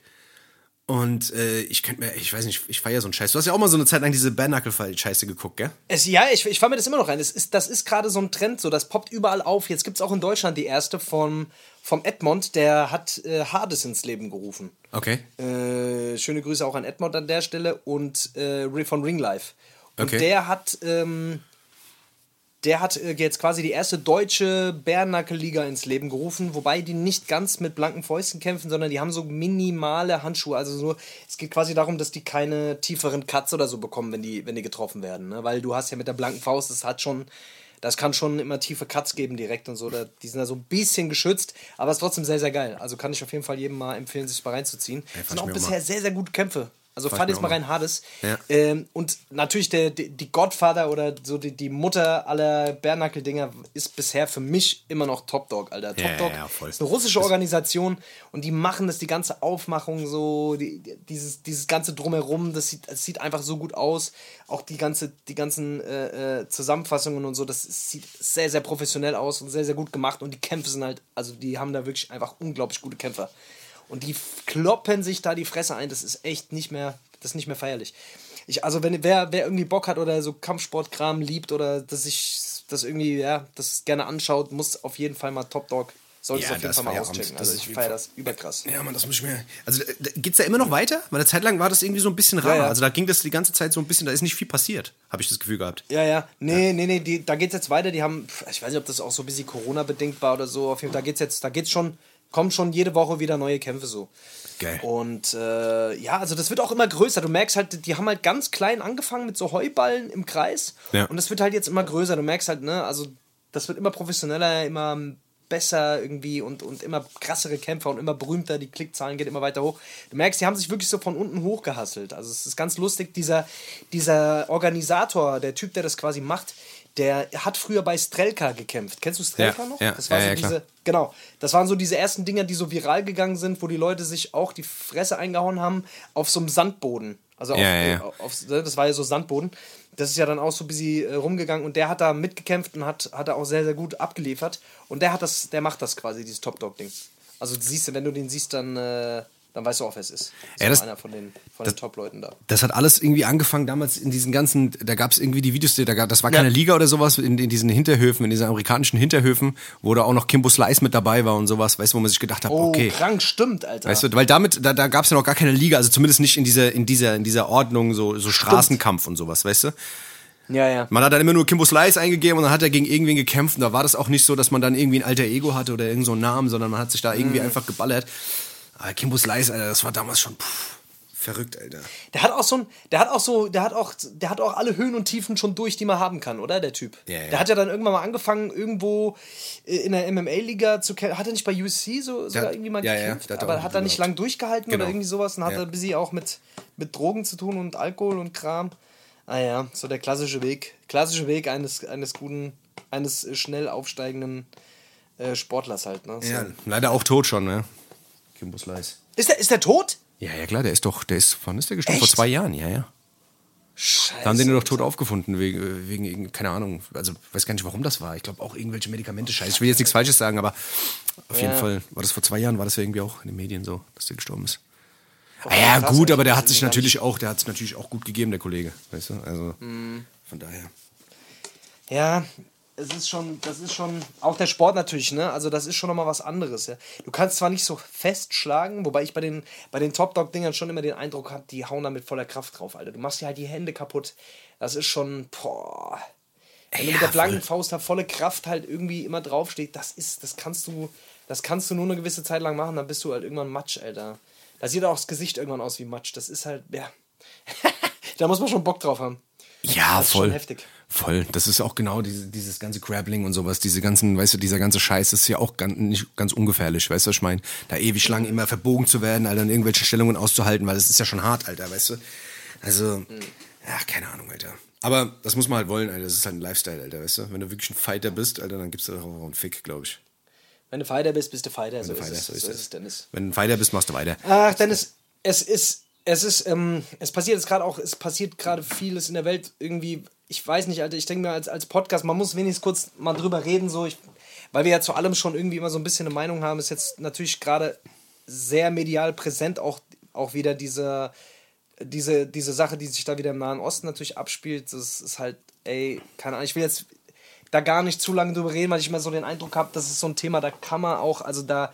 Und äh, ich könnte mir, ich weiß nicht, ich feiere so einen Scheiß. Du hast ja auch mal so eine Zeit lang diese Bare-Knuckle-Scheiße geguckt, gell? Es, ja, ich, ich fahre mir das immer noch rein. Das ist, das ist gerade so ein Trend, so das poppt überall auf. Jetzt gibt es auch in Deutschland die erste vom, vom Edmond, der hat äh, Hades ins Leben gerufen. Okay. Äh, schöne Grüße auch an Edmond an der Stelle und äh, von Ring Life. Und Okay. der hat, ähm, der hat äh, jetzt quasi die erste deutsche Bärnackel-Liga ins Leben gerufen, wobei die nicht ganz mit blanken Fäusten kämpfen, sondern die haben so minimale Handschuhe. Also so, es geht quasi darum, dass die keine tieferen Cuts oder so bekommen, wenn die, wenn die getroffen werden. Ne? Weil du hast ja mit der blanken Faust, das hat schon. Das kann schon immer tiefe Cuts geben direkt und so. Die sind da so ein bisschen geschützt, aber es ist trotzdem sehr, sehr geil. Also kann ich auf jeden Fall jedem mal empfehlen, sich mal reinzuziehen. ich sind auch bisher mal. sehr, sehr gute Kämpfe. Also Fahr ich fahr mir jetzt auch mal mal. rein Hades. Ja. Ähm, und natürlich der, die, die Godfather oder so die, die Mutter aller Bärnackel-Dinger ist bisher für mich immer noch Top Dog, Alter. Top Ja, Dog ja, ist eine russische Organisation und die machen das, die ganze Aufmachung so, die, die- dieses, dieses ganze Drumherum, das sieht, das sieht einfach so gut aus. Auch die, ganze, die ganzen äh, äh, Zusammenfassungen und so, das sieht sehr, sehr professionell aus und sehr, sehr gut gemacht und die Kämpfe sind halt, also die haben da wirklich einfach unglaublich gute Kämpfer. Und die kloppen sich da die Fresse ein, das ist echt nicht mehr, das ist nicht mehr feierlich. Ich, also wenn wer, wer irgendwie Bock hat oder so Kampfsportkram liebt oder dass sich das irgendwie, ja, das gerne anschaut, muss auf jeden Fall mal Top Dog, sollte Ja, es auf jeden Fall mal auschecken. Also ich feiere das überkrass. Ja, man, das muss ich mir. Also äh, geht's da immer noch weiter? Weil eine Zeit lang war das irgendwie so ein bisschen rar. Ja, ja. Also da ging das die ganze Zeit so ein bisschen, da ist nicht viel passiert, habe ich das Gefühl gehabt. Ja, ja. Nee, nee, nee, die, da geht's jetzt weiter. Die haben, ich weiß nicht, ob das auch so ein bisschen Corona-bedingt war oder so. Auf jeden Fall, da geht's jetzt, da geht's schon, kommen schon jede Woche wieder neue Kämpfe so. Geil. Und äh, ja, also das wird auch immer größer. Du merkst halt, die haben halt ganz klein angefangen mit so Heuballen im Kreis. Ja. Und das wird halt jetzt immer größer. Du merkst halt, ne, also das wird immer professioneller, immer besser irgendwie und, und immer krassere Kämpfer und immer berühmter. Die Klickzahlen gehen immer weiter hoch. Du merkst, die haben sich wirklich so von unten hochgehasselt. Also es ist ganz lustig, dieser, dieser Organisator, der Typ, der das quasi macht, der hat früher bei Strelka gekämpft. Kennst du Strelka Ja, noch? ja, das war ja, so ja, diese, Genau, das waren so diese ersten Dinger, die so viral gegangen sind, wo die Leute sich auch die Fresse eingehauen haben auf so einem Sandboden. Also auf, Ja, äh, auf, das war ja so Sandboden. Das ist ja dann auch so ein bisschen äh, rumgegangen und der hat da mitgekämpft und hat, hat da auch sehr, sehr gut abgeliefert. Und der hat das, der macht das quasi, dieses Top-Dog-Ding. Also siehst du, wenn du den siehst, dann, äh, dann weißt du auch, wer es ist. Ja, ist das- einer von den, von den Top-Leuten da. Das hat alles irgendwie angefangen damals in diesen ganzen, da gab es irgendwie die Videos, da gab, das war keine Ja. Liga oder sowas, in, in diesen Hinterhöfen, in diesen amerikanischen Hinterhöfen, wo da auch noch Kimbo Slice mit dabei war und sowas, weißt du, wo man sich gedacht hat, Oh, okay. krank, stimmt, Alter. Weißt du, weil damit, da, da gab es ja noch gar keine Liga, also zumindest nicht in dieser, in dieser, in dieser Ordnung, so, so Straßenkampf und sowas, weißt du? ja, ja. Man hat dann immer nur Kimbo Slice eingegeben und dann hat er gegen irgendwen gekämpft und da war das auch nicht so, dass man dann irgendwie ein alter Ego hatte oder irgend so einen Namen, sondern man hat sich da irgendwie einfach geballert. Aber Kimbo Slice, Alter, das war damals schon pff, verrückt, Alter. Der hat auch so ein, der hat auch so, der hat auch, der hat auch alle Höhen und Tiefen schon durch, die man haben kann, oder? Der Typ. Ja, ja. Der hat ja dann irgendwann mal angefangen, irgendwo äh, in der MMA-Liga zu kämpfen. Hat er nicht bei USC so sogar hat- irgendwie mal ja, ja, gekämpft? der hat aber hat er nicht lang durchgehalten Genau. oder irgendwie sowas und hat Ja. er ein bisschen auch mit, mit Drogen zu tun und Alkohol und Kram. Ah ja, so der klassische Weg. Klassische Weg eines, eines guten, eines schnell aufsteigenden äh, Sportlers halt, ne? So. Ja, leider auch tot schon, ne? Kimbo Slice. Ist der, ist der tot? Ja, ja, klar, der ist doch, der ist, wann ist der gestorben? Vor zwei Jahren, ja, ja. Scheiße. Da haben den nur noch tot aufgefunden, wegen, wegen irgend- keine Ahnung, also weiß gar nicht, warum das war. Ich glaube auch irgendwelche Medikamente scheiße. Ich will jetzt nichts Falsches sagen, aber auf jeden Ja. Fall war das vor zwei Jahren, war das ja irgendwie auch in den Medien so, dass der gestorben ist. Oh, Ah ja, krass, gut, ey, aber der hat sich natürlich auch, der hat es natürlich auch gut gegeben, der Kollege. Weißt du? Also Mhm. von daher. Ja, es ist schon, das ist schon, auch der Sport natürlich, ne? Also das ist schon nochmal was anderes, ja. Du kannst zwar nicht so festschlagen, wobei ich bei den, bei den Top-Dog-Dingern schon immer den Eindruck habe, die hauen da mit voller Kraft drauf, Alter. Du machst dir halt die Hände kaputt. Das ist schon, boah. Wenn du mit der blanken Faust da volle Kraft halt irgendwie immer draufsteht, das ist, das kannst du, das kannst du nur eine gewisse Zeit lang machen, dann bist du halt irgendwann Matsch, Alter. Da sieht auch das Gesicht irgendwann aus wie Matsch. Das ist halt, ja. da muss man schon Bock drauf haben. Ja, Das ist voll. heftig. Voll. Das ist auch genau diese, dieses ganze Grappling und sowas, diese ganzen, weißt du, dieser ganze Scheiß ist ja auch ganz, nicht ganz ungefährlich, weißt du, was ich meine? Da ewig lang immer verbogen zu werden, Alter, in irgendwelchen Stellungen auszuhalten, weil das ist ja schon hart, Alter, weißt du? Also, ja, keine Ahnung, Alter. Aber das muss man halt wollen, Alter. Das ist halt ein Lifestyle, Alter, weißt du? Wenn du wirklich ein Fighter bist, Alter, dann gibt's da auch einen Fick, glaube ich. Wenn du Fighter bist, bist du Fighter. So, Wenn du Fighter, ist, es, so ist es, Dennis. Wenn du ein Fighter bist, machst du weiter. Ach, Dennis, es ist, es ist, ähm, es passiert jetzt gerade auch, es passiert gerade vieles in der Welt irgendwie. Ich weiß nicht, Alter, ich denke mir als, als Podcast, man muss wenigstens kurz mal drüber reden, so, ich, weil wir ja zu allem schon irgendwie immer so ein bisschen eine Meinung haben, ist jetzt natürlich gerade sehr medial präsent auch, auch wieder diese, diese, diese Sache, die sich da wieder im Nahen Osten natürlich abspielt. Das ist halt, ey, keine Ahnung, ich will jetzt da gar nicht zu lange drüber reden, weil ich immer so den Eindruck habe, das ist so ein Thema, da kann man auch, also da,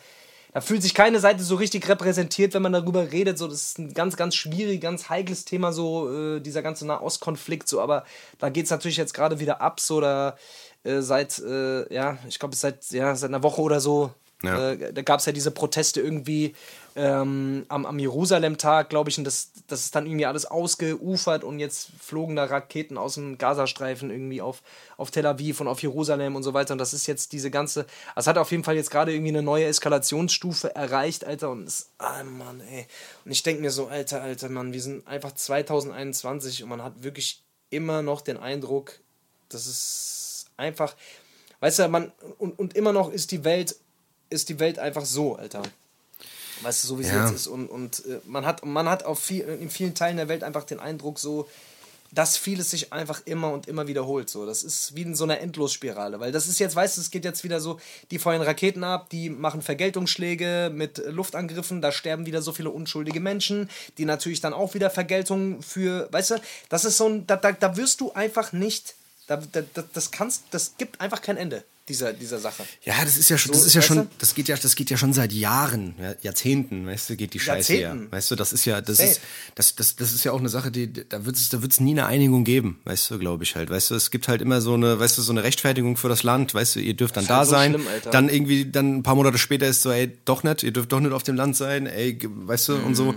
da fühlt sich keine Seite so richtig repräsentiert, wenn man darüber redet. So, das ist ein ganz, ganz schwierig, ganz heikles Thema, so äh, dieser ganze Nahostkonflikt. So, aber da geht es natürlich jetzt gerade wieder ab, so da äh, seit, äh, ja, ich glaube, seit, ja, seit einer Woche oder so. Ja. Äh, da gab es ja diese Proteste irgendwie ähm, am, am Jerusalem-Tag, glaube ich, und das, das ist dann irgendwie alles ausgeufert und jetzt flogen da Raketen aus dem Gazastreifen irgendwie auf, auf Tel Aviv und auf Jerusalem und so weiter. Und das ist jetzt diese ganze. Es hat auf jeden Fall jetzt gerade irgendwie eine neue Eskalationsstufe erreicht, Alter. Und es. Ah, Mann, ey. Und ich denke mir so, Alter, Alter, Mann, wir sind einfach 2021 und man hat wirklich immer noch den Eindruck, dass es einfach. Weißt du, man. Und, und immer noch ist die Welt. Ist die Welt einfach so, Alter. Weißt du, so wie Ja. jetzt ist. Und, und äh, man hat, man hat auf viel, in vielen Teilen der Welt einfach den Eindruck, so, dass vieles sich einfach immer und immer wiederholt. So. Das ist wie in so einer Endlosspirale. Weil das ist jetzt, weißt du, es geht jetzt wieder so, die feuern Raketen ab, die machen Vergeltungsschläge mit Luftangriffen, da sterben wieder so viele unschuldige Menschen, die natürlich dann auch wieder Vergeltung für, weißt du, das ist so ein, da, da, da wirst du einfach nicht, da, da- das kannst, das gibt einfach kein Ende dieser, dieser Sache. Ja, das ist ja schon, So, das ist ja schon, du? das geht ja, das geht ja schon seit Jahren, ja, Jahrzehnten, weißt du, geht die Scheiße. Jahrzehnten. Weißt du, das ist ja, das Safe. ist, das, das, das ist ja auch eine Sache, die, da wird es, da wird es nie eine Einigung geben, weißt du, glaube ich halt, weißt du, es gibt halt immer so eine, weißt du, so eine Rechtfertigung für das Land, weißt du, ihr dürft dann da halt so sein, schlimm, dann irgendwie, dann ein paar Monate später ist so, ey, doch nicht, ihr dürft doch nicht auf dem Land sein, ey, weißt du, und so.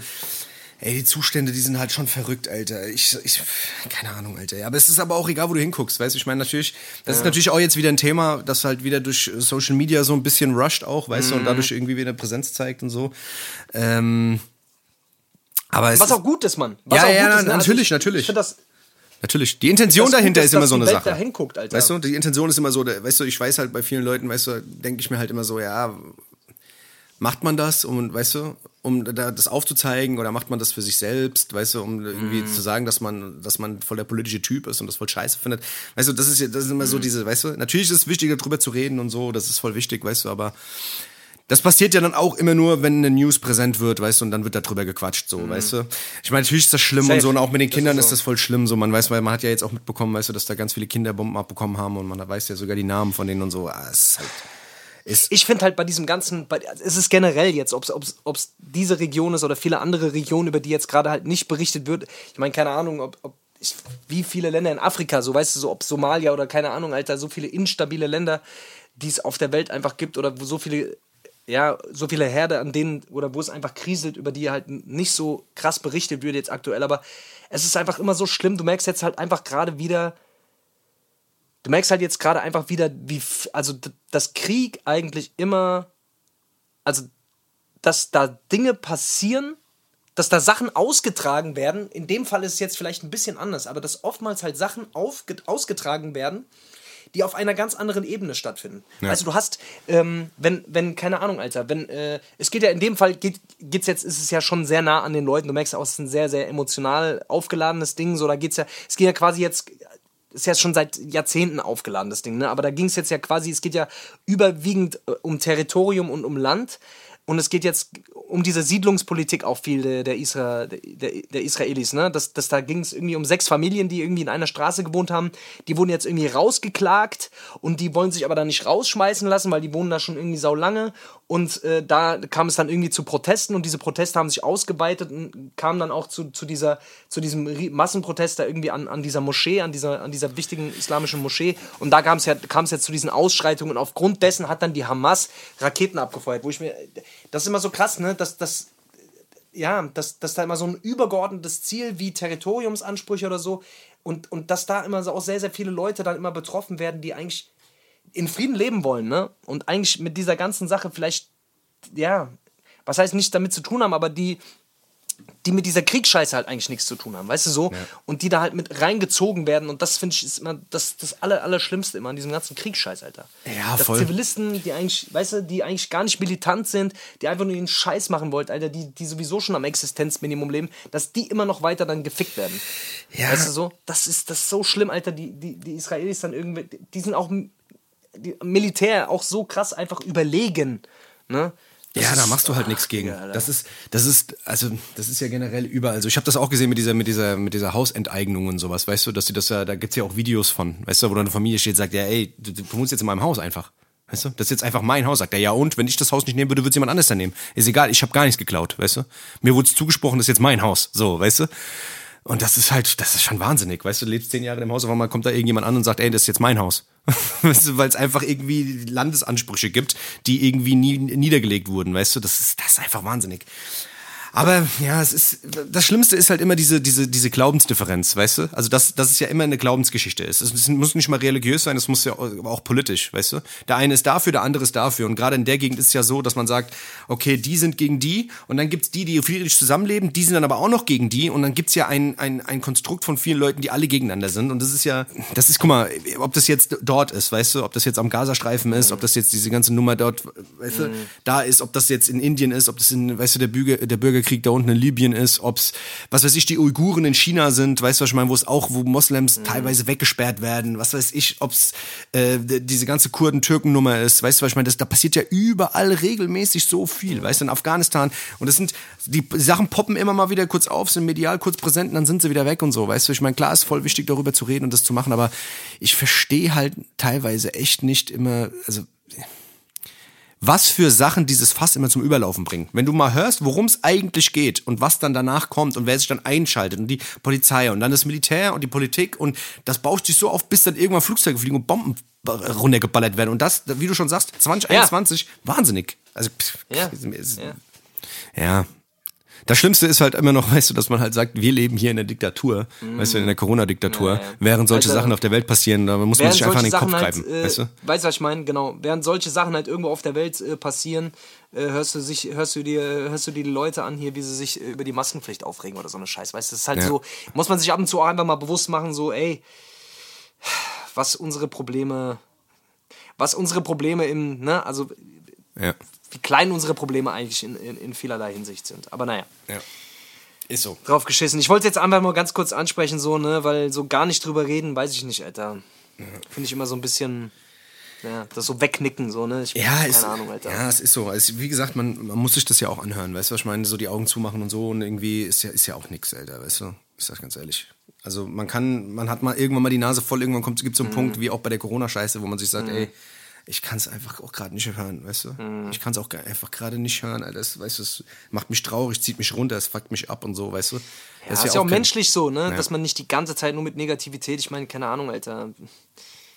Mhm. Ey, die Zustände, die sind halt schon verrückt, Alter. Ich, ich, keine Ahnung, Alter. Ja, aber es ist aber auch egal, wo du hinguckst, weißt du. Ich meine, natürlich, das ist natürlich auch jetzt wieder ein Thema, das halt wieder durch Social Media so ein bisschen rusht auch, weißt du, und Mhm. dadurch irgendwie wieder Präsenz zeigt und so. Ähm, aber es Was ist, auch gut ist, Mann. Was Ja, auch ja, gut ist, ne? natürlich, ich, natürlich. Ich finde das, Natürlich. Die Intention Das ist dahinter dass- ist immer so eine Welt Sache. da hinguckt, Alter. Weißt du, die Intention ist immer so, weißt du, ich weiß halt bei vielen Leuten, weißt du, denke ich mir halt immer so, ja, macht man das, um, weißt du, um da, das aufzuzeigen oder macht man das für sich selbst, weißt du, um irgendwie Mhm. zu sagen, dass man, dass man voll der politische Typ ist und das voll scheiße findet. Weißt du, das ist ja, das ist immer Mhm. so diese, weißt du, natürlich ist es wichtig, darüber zu reden und so, das ist voll wichtig, weißt du, aber das passiert ja dann auch immer nur, wenn eine News präsent wird, weißt du, und dann wird darüber gequatscht, so, weißt du. Ich meine, natürlich ist das schlimm Mhm. Safe. und so, und auch mit den Das Kindern ist ist, so. das voll schlimm, so, man weiß, weil man hat ja jetzt auch mitbekommen, weißt du, dass da ganz viele Kinder Bomben abbekommen haben und man weiß ja sogar die Namen von denen und so, ah, es ist halt, ist, ich finde halt bei diesem ganzen, bei, es ist generell jetzt, ob es diese Region ist oder viele andere Regionen, über die jetzt gerade halt nicht berichtet wird. Ich meine, keine Ahnung, ob, ob ich, wie viele Länder in Afrika, so weißt du, so ob Somalia oder keine Ahnung, Alter, so viele instabile Länder, die es auf der Welt einfach gibt oder wo so viele, ja, so viele Herde an denen oder wo es einfach kriselt, über die halt nicht so krass berichtet wird jetzt aktuell, aber es ist einfach immer so schlimm. Du merkst jetzt halt einfach gerade wieder, du merkst halt jetzt gerade einfach wieder, wie, also, dass Krieg eigentlich immer, also, dass da Dinge passieren, dass da Sachen ausgetragen werden. In dem Fall ist es jetzt vielleicht ein bisschen anders, aber dass oftmals halt Sachen ausgetragen werden, die auf einer ganz anderen Ebene stattfinden. Ja. Also du hast, ähm, wenn, wenn, keine Ahnung, Alter, wenn, äh, es geht ja in dem Fall, geht, geht's jetzt, ist es ja schon sehr nah an den Leuten. Du merkst auch, es ist ein sehr, sehr emotional aufgeladenes Ding. So, da geht's ja, es geht ja quasi jetzt ist ja schon seit Jahrzehnten aufgeladen, das Ding, ne? Aber da ging es jetzt ja quasi, es geht ja überwiegend äh, um Territorium und um Land. Und es geht jetzt um diese Siedlungspolitik auch viel der, der, Isra, der, der Israelis. Ne? Das, das, da ging es irgendwie um sechs Familien, die irgendwie in einer Straße gewohnt haben. Die wurden jetzt irgendwie rausgeklagt und die wollen sich aber da nicht rausschmeißen lassen, weil die wohnen da schon irgendwie sau lange. Und äh, da kam es dann irgendwie zu Protesten und diese Proteste haben sich ausgeweitet und kamen dann auch zu, zu, dieser, zu diesem Massenprotest da irgendwie an, an dieser Moschee, an dieser, an dieser wichtigen islamischen Moschee. Und da kam es ja, jetzt zu diesen Ausschreitungen und aufgrund dessen hat dann die Hamas Raketen abgefeuert, wo ich mir, das ist immer so krass, ne, dass, dass ja, dass, dass da immer so ein übergeordnetes Ziel wie Territoriumsansprüche oder so und, und dass da immer so auch sehr, sehr viele Leute dann immer betroffen werden, die eigentlich in Frieden leben wollen, ne? Und eigentlich mit dieser ganzen Sache vielleicht, ja, was heißt nicht damit zu tun haben, aber die, die mit dieser Kriegsscheiße halt eigentlich nichts zu tun haben, weißt du so? Ja. Und die da halt mit reingezogen werden und das finde ich ist immer das, das aller, Allerschlimmste immer an diesem ganzen Kriegsscheiß, Alter. Ja, Dass voll. Zivilisten, die eigentlich, weißt du, die eigentlich gar nicht militant sind, die einfach nur den Scheiß machen wollten, Alter, die, die sowieso schon am Existenzminimum leben, dass die immer noch weiter dann gefickt werden. Ja. Weißt du so? Das ist, das ist so schlimm, Alter. Die, die, die Israelis dann irgendwie, die sind auch Militär auch so krass einfach überlegen. Ne? Das ja, da machst du halt nichts gegen. Das ist, das ist, also das ist ja generell überall. Also ich habe das auch gesehen mit dieser, mit dieser, mit dieser Hausenteignung und sowas, weißt du, dass die das ja, da gibt's ja auch Videos von, weißt du, wo deine Familie steht, sagt, ja, ey, du, du wohnst jetzt in meinem Haus einfach. Weißt du? Das ist jetzt einfach mein Haus. Sagt er, ja und? Wenn ich das Haus nicht nehmen würde, würde es jemand anderes dann nehmen. Ist egal, ich habe gar nichts geklaut, weißt du? Mir wurde es zugesprochen, das ist jetzt mein Haus. So, weißt du? Und das ist halt, das ist schon wahnsinnig. Weißt du, du lebst zehn Jahre im Haus, auf einmal kommt da irgendjemand an und sagt, ey, das ist jetzt mein Haus. weißt du, weil es einfach irgendwie Landesansprüche gibt, die irgendwie nie niedergelegt wurden, weißt du, das ist, das ist einfach wahnsinnig. Aber ja, es ist das Schlimmste ist halt immer diese diese diese Glaubensdifferenz, weißt du? Also dass dass es ja immer eine Glaubensgeschichte ist. Es muss nicht mal religiös sein, es muss ja auch politisch, weißt du? Der eine ist dafür, der andere ist dafür und gerade in der Gegend ist es ja so, dass man sagt, okay, die sind gegen die und dann gibt's die, die friedlich zusammenleben, die sind dann aber auch noch gegen die und dann gibt's ja ein ein ein Konstrukt von vielen Leuten, die alle gegeneinander sind und das ist ja das ist guck mal, ob das jetzt dort ist, weißt du, ob das jetzt am Gazastreifen ist, ob das jetzt diese ganze Nummer dort, weißt du, mhm. da ist, ob das jetzt in Indien ist, ob das in weißt du der Bürger der Bürger Bürgerkrieg da unten in Libyen ist, ob's, was weiß ich, die Uiguren in China sind, weißt du, was ich meine, wo es auch, wo Moslems mhm. teilweise weggesperrt werden, was weiß ich, ob's äh, diese ganze Kurden-Türken-Nummer ist, weißt du, was ich meine, das, da passiert ja überall regelmäßig so viel, mhm. weißt du, in Afghanistan und das sind, die Sachen poppen immer mal wieder kurz auf, sind medial kurz präsent und dann sind sie wieder weg und so, weißt du, ich meine, klar ist voll wichtig darüber zu reden und das zu machen, aber ich verstehe halt teilweise echt nicht immer, also was für Sachen dieses Fass immer zum Überlaufen bringen. Wenn du mal hörst, worum es eigentlich geht und was dann danach kommt und wer sich dann einschaltet und die Polizei und dann das Militär und die Politik und das bauscht sich so auf, bis dann irgendwann Flugzeuge fliegen und Bomben runtergeballert werden. Und das, wie du schon sagst, 2021, ja. wahnsinnig. Also, pff, ja. Ist, ja. ja. Das Schlimmste ist halt immer noch, weißt du, dass man halt sagt, wir leben hier in der Diktatur, mm. weißt du, in der Corona-Diktatur, ja, ja. während solche also, Sachen auf der Welt passieren, da muss man sich einfach in den Kopf halt, greifen, äh, weißt du? Weißt du, was ich meine? Genau. Während solche Sachen halt irgendwo auf der Welt äh, passieren, äh, hörst du sich, hörst du dir, hörst du die Leute an hier, wie sie sich über die Maskenpflicht aufregen oder so eine Scheiß, weißt du? Das ist halt ja. so, muss man sich ab und zu auch einfach mal bewusst machen, so, ey, was unsere Probleme, was unsere Probleme im, ne, also, ja wie klein unsere Probleme eigentlich in, in, in vielerlei Hinsicht sind. Aber naja. Ja. Ist so. Drauf geschissen. Ich wollte jetzt einfach mal ganz kurz ansprechen, so, ne, weil so gar nicht drüber reden, weiß ich nicht, Alter. Ja. Finde ich immer so ein bisschen. Ja, das so wegnicken, so, ne? Ich ja, keine ist, Ahnung, Alter. Ja, es ist so. Also, wie gesagt, man, man muss sich das ja auch anhören, weißt du, was ich meine? So die Augen zumachen und so und irgendwie ist ja, ist ja auch nix, Alter, weißt du? Ist das ganz ehrlich. Also man kann, man hat mal irgendwann mal die Nase voll, irgendwann kommt, gibt so einen mhm. Punkt, wie auch bei der Corona-Scheiße, wo man sich sagt, mhm. ey, ich kann es einfach auch gerade nicht hören, weißt du? Mhm. Ich kann es auch einfach gerade nicht hören, Alter. Das, weißt du, es macht mich traurig, zieht mich runter, es fuckt mich ab und so, weißt du? Ja, das ist ja, ist ja auch, menschlich so, ne? Ja. Dass man nicht die ganze Zeit nur mit Negativität, ich meine, keine Ahnung, Alter.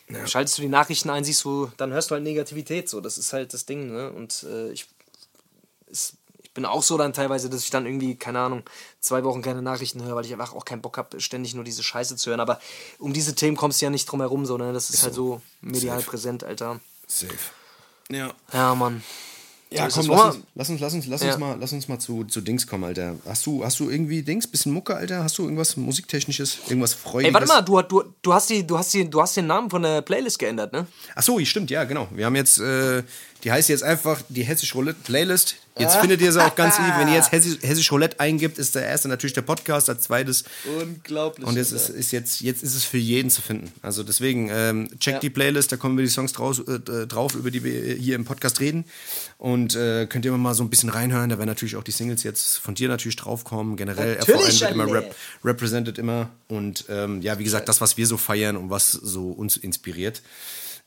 Ja. Schaltest du die Nachrichten ein, siehst du, dann hörst du halt Negativität, so. Das ist halt das Ding, ne? Und äh, ich, ist, ich bin auch so dann teilweise, dass ich dann irgendwie, keine Ahnung, zwei Wochen keine Nachrichten höre, weil ich einfach auch keinen Bock habe, ständig nur diese Scheiße zu hören. Aber um diese Themen kommst du ja nicht drum herum, so, ne? Das ist, ist halt so medial präsent, Alter. Safe. Ja. Ja, Mann. Ja, So komm, lass uns, lass uns, lass uns, lass Ja. uns mal, lass uns mal zu, zu Dings kommen, Alter. Hast du, hast du irgendwie Dings, bisschen Mucke, Alter? Hast du irgendwas musiktechnisches, irgendwas Freudiges? Ey, warte mal, du, du, du, hast die, du, hast die, du hast den Namen von der Playlist geändert, ne? Ach so, stimmt, ja, genau. Wir haben jetzt, äh, die heißt jetzt einfach die Hessisch Roulette Playlist. Jetzt findet ihr sie auch ganz easy. Wenn ihr jetzt Hessisch, Hessisch Roulette eingibt, ist der erste natürlich der Podcast, als zweites. Unglaublich. Und jetzt ist, ist jetzt, jetzt ist es für jeden zu finden. Also deswegen, ähm, checkt Ja. die Playlist, da kommen wir die Songs draus, äh, drauf, über die wir hier im Podcast reden. Und äh, könnt ihr immer mal so ein bisschen reinhören. Da werden natürlich auch die Singles jetzt von dir natürlich draufkommen. Generell Natürlich, RVN wird immer rep represented immer. Und ähm, ja, wie gesagt, das, was wir so feiern und was so uns inspiriert.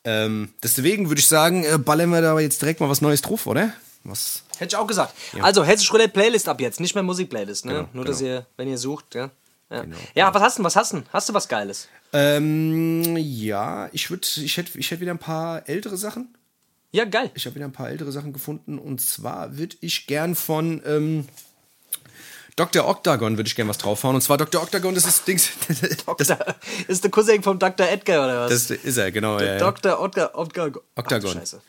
Ähm, deswegen würde ich sagen, äh, ballern wir da jetzt direkt mal was Neues drauf, oder? Was? Hätte ich auch gesagt. Also, Hessisch Roulette Playlist ab jetzt, nicht mehr Musikplaylist, ne? Genau, Nur, genau. dass ihr, wenn ihr sucht, ja. Ja, ja was hast du, was hast du? Hast du was Geiles? Ähm, ja, ich würde, ich hätte ich hätt wieder ein paar ältere Sachen. Ja, geil. Ich habe wieder ein paar ältere Sachen gefunden. Und zwar würde ich gern von ähm, Dr. Octagon würde ich gern was draufhauen. Und zwar Dr. Octagon, das ist Dings. das, Dr. ist der Cousin vom Dr. Edgar oder was? das ist er, genau. Ja, ja. Dr. Octagon. Octagon. Octagon. Ach.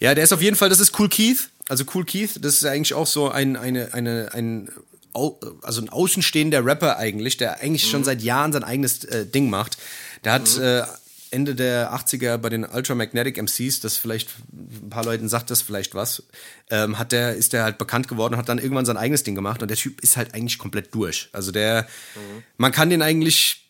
Ja, der ist auf jeden Fall, das ist Cool Keith. Also Cool Keith, das ist eigentlich auch so ein, eine, eine, ein, also ein außenstehender Rapper eigentlich, der eigentlich Mhm. schon seit Jahren sein eigenes äh, Ding macht. Der hat äh, Ende der 80er bei den Ultramagnetic MCs, das vielleicht ein paar Leuten sagt das vielleicht was, ähm, hat der, ist der halt bekannt geworden und hat dann irgendwann sein eigenes Ding gemacht und der Typ ist halt eigentlich komplett durch. Also der, Mhm. man kann den eigentlich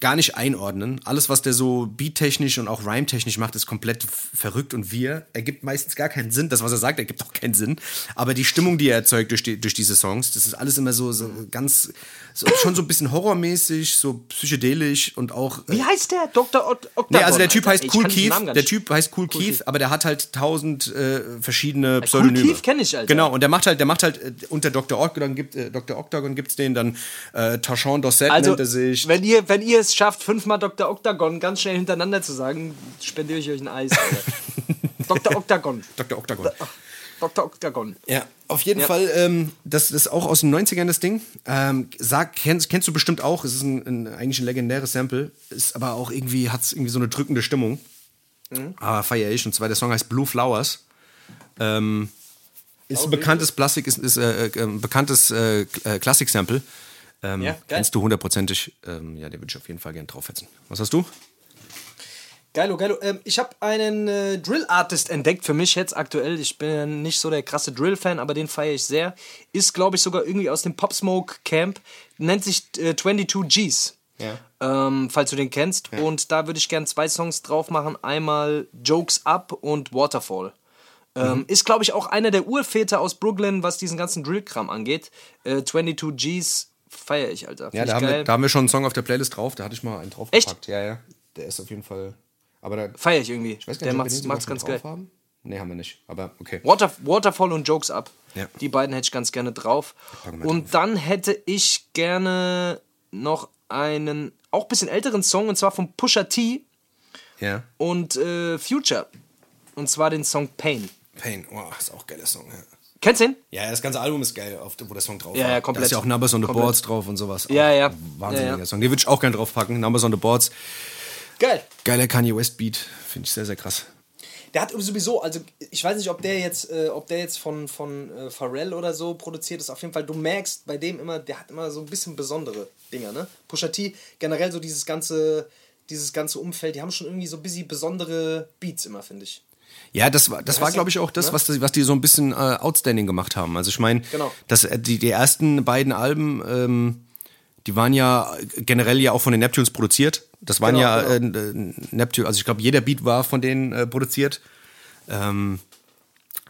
gar nicht einordnen. Alles, was der so beattechnisch und auch rhyme-technisch macht, ist komplett verrückt und wir. Ergibt meistens gar keinen Sinn. Das, was er sagt, ergibt auch keinen Sinn. Aber die Stimmung, die er erzeugt durch, die, durch diese Songs, das ist alles immer so, so ganz, so, schon so ein bisschen horrormäßig, so psychedelisch und auch. Wie heißt der? Dr. Octagon. Nee, also der Typ heißt Ich Cool Keith. Der. Typ heißt Cool, Keith, aber der hat halt tausend äh, verschiedene Cool Pseudonyme. Keith kenn ich, Alter. Genau, und der macht halt, der macht halt äh, unter Dr. Octagon gibt äh, Dr. Octagon gibt's den, dann äh, Tachon Dorset Also, nennt er sich. wenn ihr, wenn ihr es schafft, fünfmal Dr. Octagon ganz schnell hintereinander zu sagen, spendiere ich euch ein Eis. Dr. Octagon. Dr. Octagon. Dr. Octagon. Ja, auf jeden Ja. Fall, ähm, das ist auch aus den 90ern das Ding. Ähm, sag, kennst, kennst du bestimmt auch, es ist ein, ein, eigentlich ein legendäres Sample, ist aber auch irgendwie, hat es irgendwie so eine drückende Stimmung. Aber feier ich. Und zwar der Song heißt Blue Flowers. Ähm, ist ein bekanntes Plastik, ist, ist äh, äh, ein bekanntes äh, äh, Klassik-Sample. Ähm, Ja, geil. kennst du hundertprozentig. Ähm, ja, den würde ich auf jeden Fall gerne draufsetzen. Was hast du? Geilo, geilo. Ähm, ich habe einen äh, Drill-Artist entdeckt für mich jetzt aktuell. Ich bin ja nicht so der krasse Drill-Fan, aber den feiere ich sehr. Ist, glaube ich, sogar irgendwie aus dem Pop Smoke Camp. Nennt sich äh, 22 Gs. Ja. Ähm, falls du den kennst. Und da würde ich gerne zwei Songs drauf machen. Einmal Jokes Up und Waterfall. Ähm, Ist, glaube ich, auch einer der Urväter aus Brooklyn, was diesen ganzen Drill-Kram angeht. Äh, 22 Gs feiere ich, Alter. Ja, Find da ich haben, wir, da haben wir schon einen Song auf der Playlist drauf. Da hatte ich mal einen draufgepackt. Ja, ja. Der ist auf jeden Fall. Aber da, Feiere ich irgendwie. ich weiß gar der nicht, ob wir macht's, den macht's ganz drauf geil. haben. Nee, haben wir nicht. Aber okay. Water, Waterfall und Jokes Up. Ja. Die beiden hätte ich ganz gerne drauf. Und dann hätte ich gerne noch einen auch ein bisschen älteren Song und zwar von Pusha T Ja. und äh, Future. Und zwar den Song Pain. Pain. Wow, ist auch ein geiler Song. Ja. Kennst du den? Ja, das ganze Album ist geil, auf, wo der Song drauf Ja, war. ja, komplett. Da ist ja auch Numbers on the Komplett. Boards drauf und sowas. Ja, ja. Wahnsinniger Ja, ja. Song. Den würde ich auch gerne draufpacken. Numbers on the Boards. Geil. Geiler Kanye West Beat. Finde ich sehr, sehr krass. Der hat sowieso, also ich weiß nicht, ob der jetzt, äh, ob der jetzt von, von äh, Pharrell oder so produziert ist. Auf jeden Fall, du merkst bei dem immer, der hat immer so ein bisschen besondere Dinger, ne? Pusha T, generell so dieses ganze, dieses ganze Umfeld, die haben schon irgendwie so ein bisschen besondere Beats immer, finde ich. Ja, das war, das war glaube ich, auch das, ne? was, die, was die so ein bisschen äh, outstanding gemacht haben. Also ich meine, Genau. dass äh, die, die ersten beiden Alben, ähm, die waren ja generell ja auch von den Neptunes produziert. Das waren Genau, ja äh, äh, Neptune, also ich glaube, jeder Beat war von denen äh, produziert. Ähm,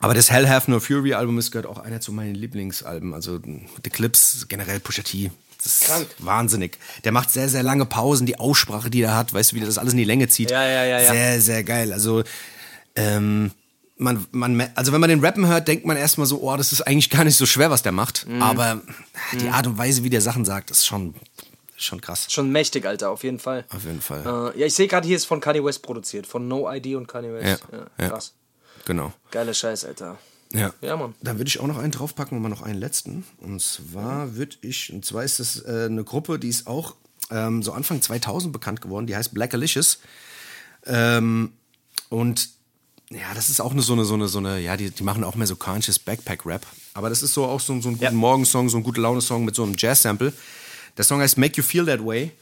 aber das Hell Have No Fury Album ist gehört auch einer zu meinen Lieblingsalben. Also The Clips, generell Pusha T. Das ist Krank. wahnsinnig. Der macht sehr, sehr lange Pausen, die Aussprache, die er hat, weißt du, wie der das alles in die Länge zieht. Ja, ja, ja, ja. Sehr, sehr geil. Also, ähm, man, man, also wenn man den Rappen hört, denkt man erstmal so, oh, das ist eigentlich gar nicht so schwer, was der macht. Mhm. Aber die Art und Weise, wie der Sachen sagt, ist schon, schon krass. Schon mächtig, Alter, auf jeden Fall. Auf jeden Fall. Äh, ja, ich sehe gerade, hier ist von Kanye West produziert. Von No ID und Kanye West. Ja, Ja, ja. krass. Genau. Geiler Scheiß, Alter. Ja. Ja, Mann. Da würde ich auch noch einen draufpacken und mal noch einen letzten. Und zwar würde ich, und zwar ist das äh, eine Gruppe, die ist auch ähm, so Anfang 2000 bekannt geworden, die heißt Black Alicious. Ähm, und ja, das ist auch nur so eine, so eine, so eine, ja, die, die machen auch mehr so conscious Backpack-Rap. Aber das ist so auch so, so ein guten Ja. Morgensong, so ein gute Laune-Song mit so einem Jazz-Sample. Der Song heißt Make You Feel That Way.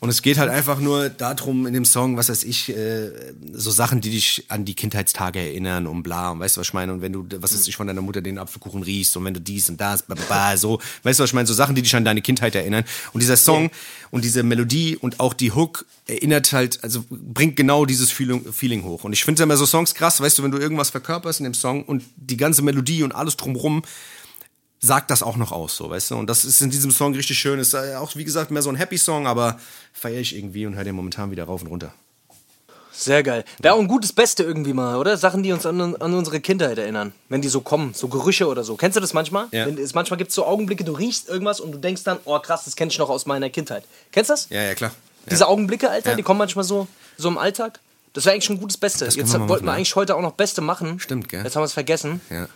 Und es geht halt einfach nur darum in dem Song, was weiß ich, äh, so Sachen, die dich an die Kindheitstage erinnern und bla. Und weißt du, was ich meine? Und wenn du, was weiß ich, von deiner Mutter den Apfelkuchen riechst und wenn du dies und das, bla, bla, bla, so. Weißt du, was ich meine? So Sachen, die dich an deine Kindheit erinnern. Und dieser Song und diese Melodie und auch die Hook erinnert halt, also bringt genau dieses Feeling, Feeling hoch. Und ich finde immer so Songs krass, weißt du, wenn du irgendwas verkörperst in dem Song und die ganze Melodie und alles drumrum sagt das auch noch aus, so, weißt du? Und das ist in diesem Song richtig schön. Ist äh, auch, wie gesagt, mehr so ein Happy-Song, aber feiere ich irgendwie und höre den momentan wieder rauf und runter. Sehr geil. Wäre auch ein gutes Beste irgendwie mal, oder? Sachen, die uns an, an unsere Kindheit erinnern. Wenn die so kommen, so Gerüche oder so. Kennst du das manchmal? Ja. Wenn, es, manchmal gibt es so Augenblicke, du riechst irgendwas und du denkst dann, oh krass, das kenne ich noch aus meiner Kindheit. Kennst du das? Ja, ja, klar. Ja. Diese Augenblicke, Alter, Ja. die kommen manchmal so, so im Alltag. Das wäre eigentlich schon ein gutes Beste. Jetzt wir wollten wir eigentlich heute auch noch Beste machen. Stimmt, gell? Jetzt haben wir es vergessen. Ja.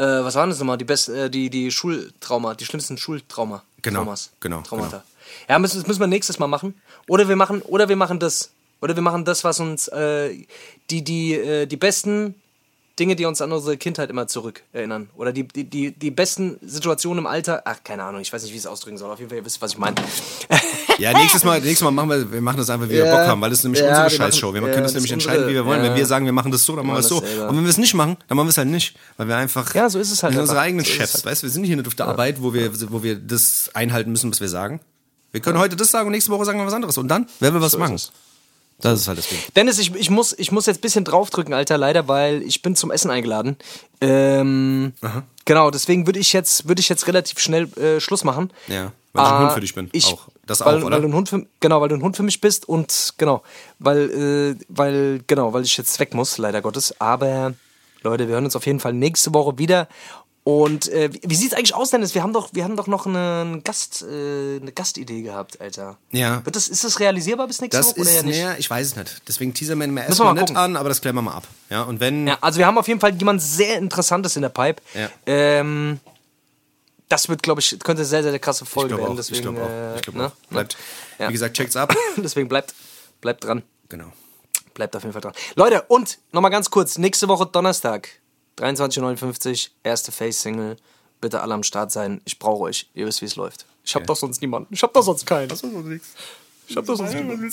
Äh, was waren das nochmal? Die, best, äh, die, die Schultrauma, die schlimmsten Schultrauma. Genau, Traumas. genau, Traumata. Ja, müssen, das müssen wir nächstes Mal machen. Oder wir machen, oder wir machen das. Oder wir machen das, was uns äh, die, die, äh, die besten Dinge, die uns an unsere Kindheit immer zurück erinnern. Oder die, die, die, die besten Situationen im Alter. Ach, keine Ahnung, ich weiß nicht, wie ich es ausdrücken soll. Auf jeden Fall, ihr wisst, was ich meine. Ja, nächstes Mal, nächstes Mal machen wir, wir machen das einfach, wie wir Ja. Bock haben, weil das ist nämlich Ja, unsere wir machen- Scheißshow. Wir ja, können das nämlich entscheiden, wie wir wollen. Wenn wir sagen, wir machen das so, dann machen wir es so. selber. Und wenn wir es nicht machen, dann machen wir es halt nicht. Weil wir einfach Ja, so ist es halt wir sind unsere eigenen So Chefs. halt. Weißt du, wir sind hier nicht auf der Arbeit, wo wir, wo wir das einhalten müssen, was wir sagen. Wir können heute das sagen und nächste Woche sagen wir was anderes. Und dann, wer will was So machen? Das ist halt das Ding. Dennis, ich, ich, muss, ich muss jetzt ein bisschen draufdrücken, Alter, leider, weil ich bin zum Essen eingeladen. Ähm, genau, deswegen würde ich jetzt, würde ich jetzt relativ schnell äh, Schluss machen. Ja, weil ich ein Ah, Hund für dich bin. Ich, auch. Das weil, auch, oder? Weil du ein Hund für, genau, weil du ein Hund für mich bist und genau, weil, äh, weil, genau, weil ich jetzt weg muss, leider Gottes. Aber Leute, wir hören uns auf jeden Fall nächste Woche wieder. Und äh, wie, sieht's eigentlich aus, Dennis? Wir haben doch, wir haben doch noch eine, eine Gast, äh, eine Gastidee gehabt, Alter. Ja. Wird das, ist das realisierbar bis nächste Woche oder ja nicht? näher, ich weiß es nicht. Deswegen teasern wir mir wir erstmal mal nicht an, aber das klären wir mal ab. Ja, und wenn, Ja, also wir haben auf jeden Fall jemand sehr Interessantes in der Pipe. Ja. Ähm, das wird, glaube ich, könnte sehr, sehr krasse Folge werden. auch, ich Deswegen, glaube auch, äh, ich glaube ne? auch. Bleibt, Ja. wie gesagt, checkt's ab. Deswegen bleibt, bleibt dran. genau. Bleibt auf jeden Fall dran. Leute, und nochmal ganz kurz: nächste Woche Donnerstag, 23.59 erste Face-Single. Bitte alle am Start sein. Ich brauche euch. Ihr wisst, wie es läuft. Ich hab doch sonst niemanden. Ich hab doch sonst keinen. Ich hab doch sonst niemanden.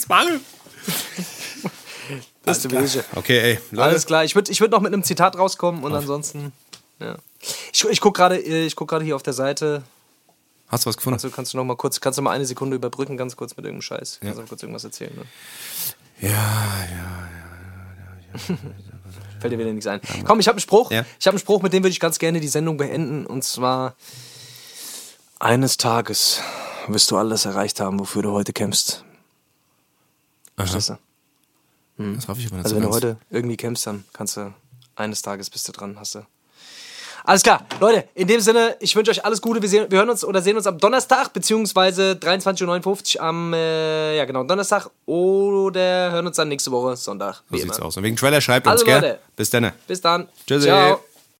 Das ist die Wege. Okay, ey, Leute. Alles klar. Ich würde ich würd noch mit einem Zitat rauskommen und ansonsten. Ja. Ich, ich gucke gerade ich guck gerade hier auf der Seite. Hast du was gefunden? Also kannst du noch mal kurz, kannst du mal eine Sekunde überbrücken, ganz kurz mit irgendeinem Scheiß. Kannst du mal kurz irgendwas erzählen? Ne? Ja, ja, Fällt dir wieder nichts ein. Komm, ich habe einen Spruch. Ja. Ich habe einen Spruch, mit dem würde ich ganz gerne die Sendung beenden. Und zwar: Eines Tages wirst du alles erreicht haben, wofür du heute kämpfst. Verstehst du? das hoffe ich aber nicht Also, so wenn du heute irgendwie kämpfst, dann kannst du eines Tages bist du dran, hast du. Alles klar, Leute, in dem Sinne, ich wünsche euch alles Gute. Wir, sehen, wir hören uns oder sehen uns am Donnerstag, beziehungsweise 23.59 Uhr am, äh, ja genau, Donnerstag oder hören uns dann nächste Woche Sonntag. So sieht's aus. Und wegen Trailer schreibt Also, uns, gell? Leute. Bis dann. Bis dann. Tschüssi. Ciao.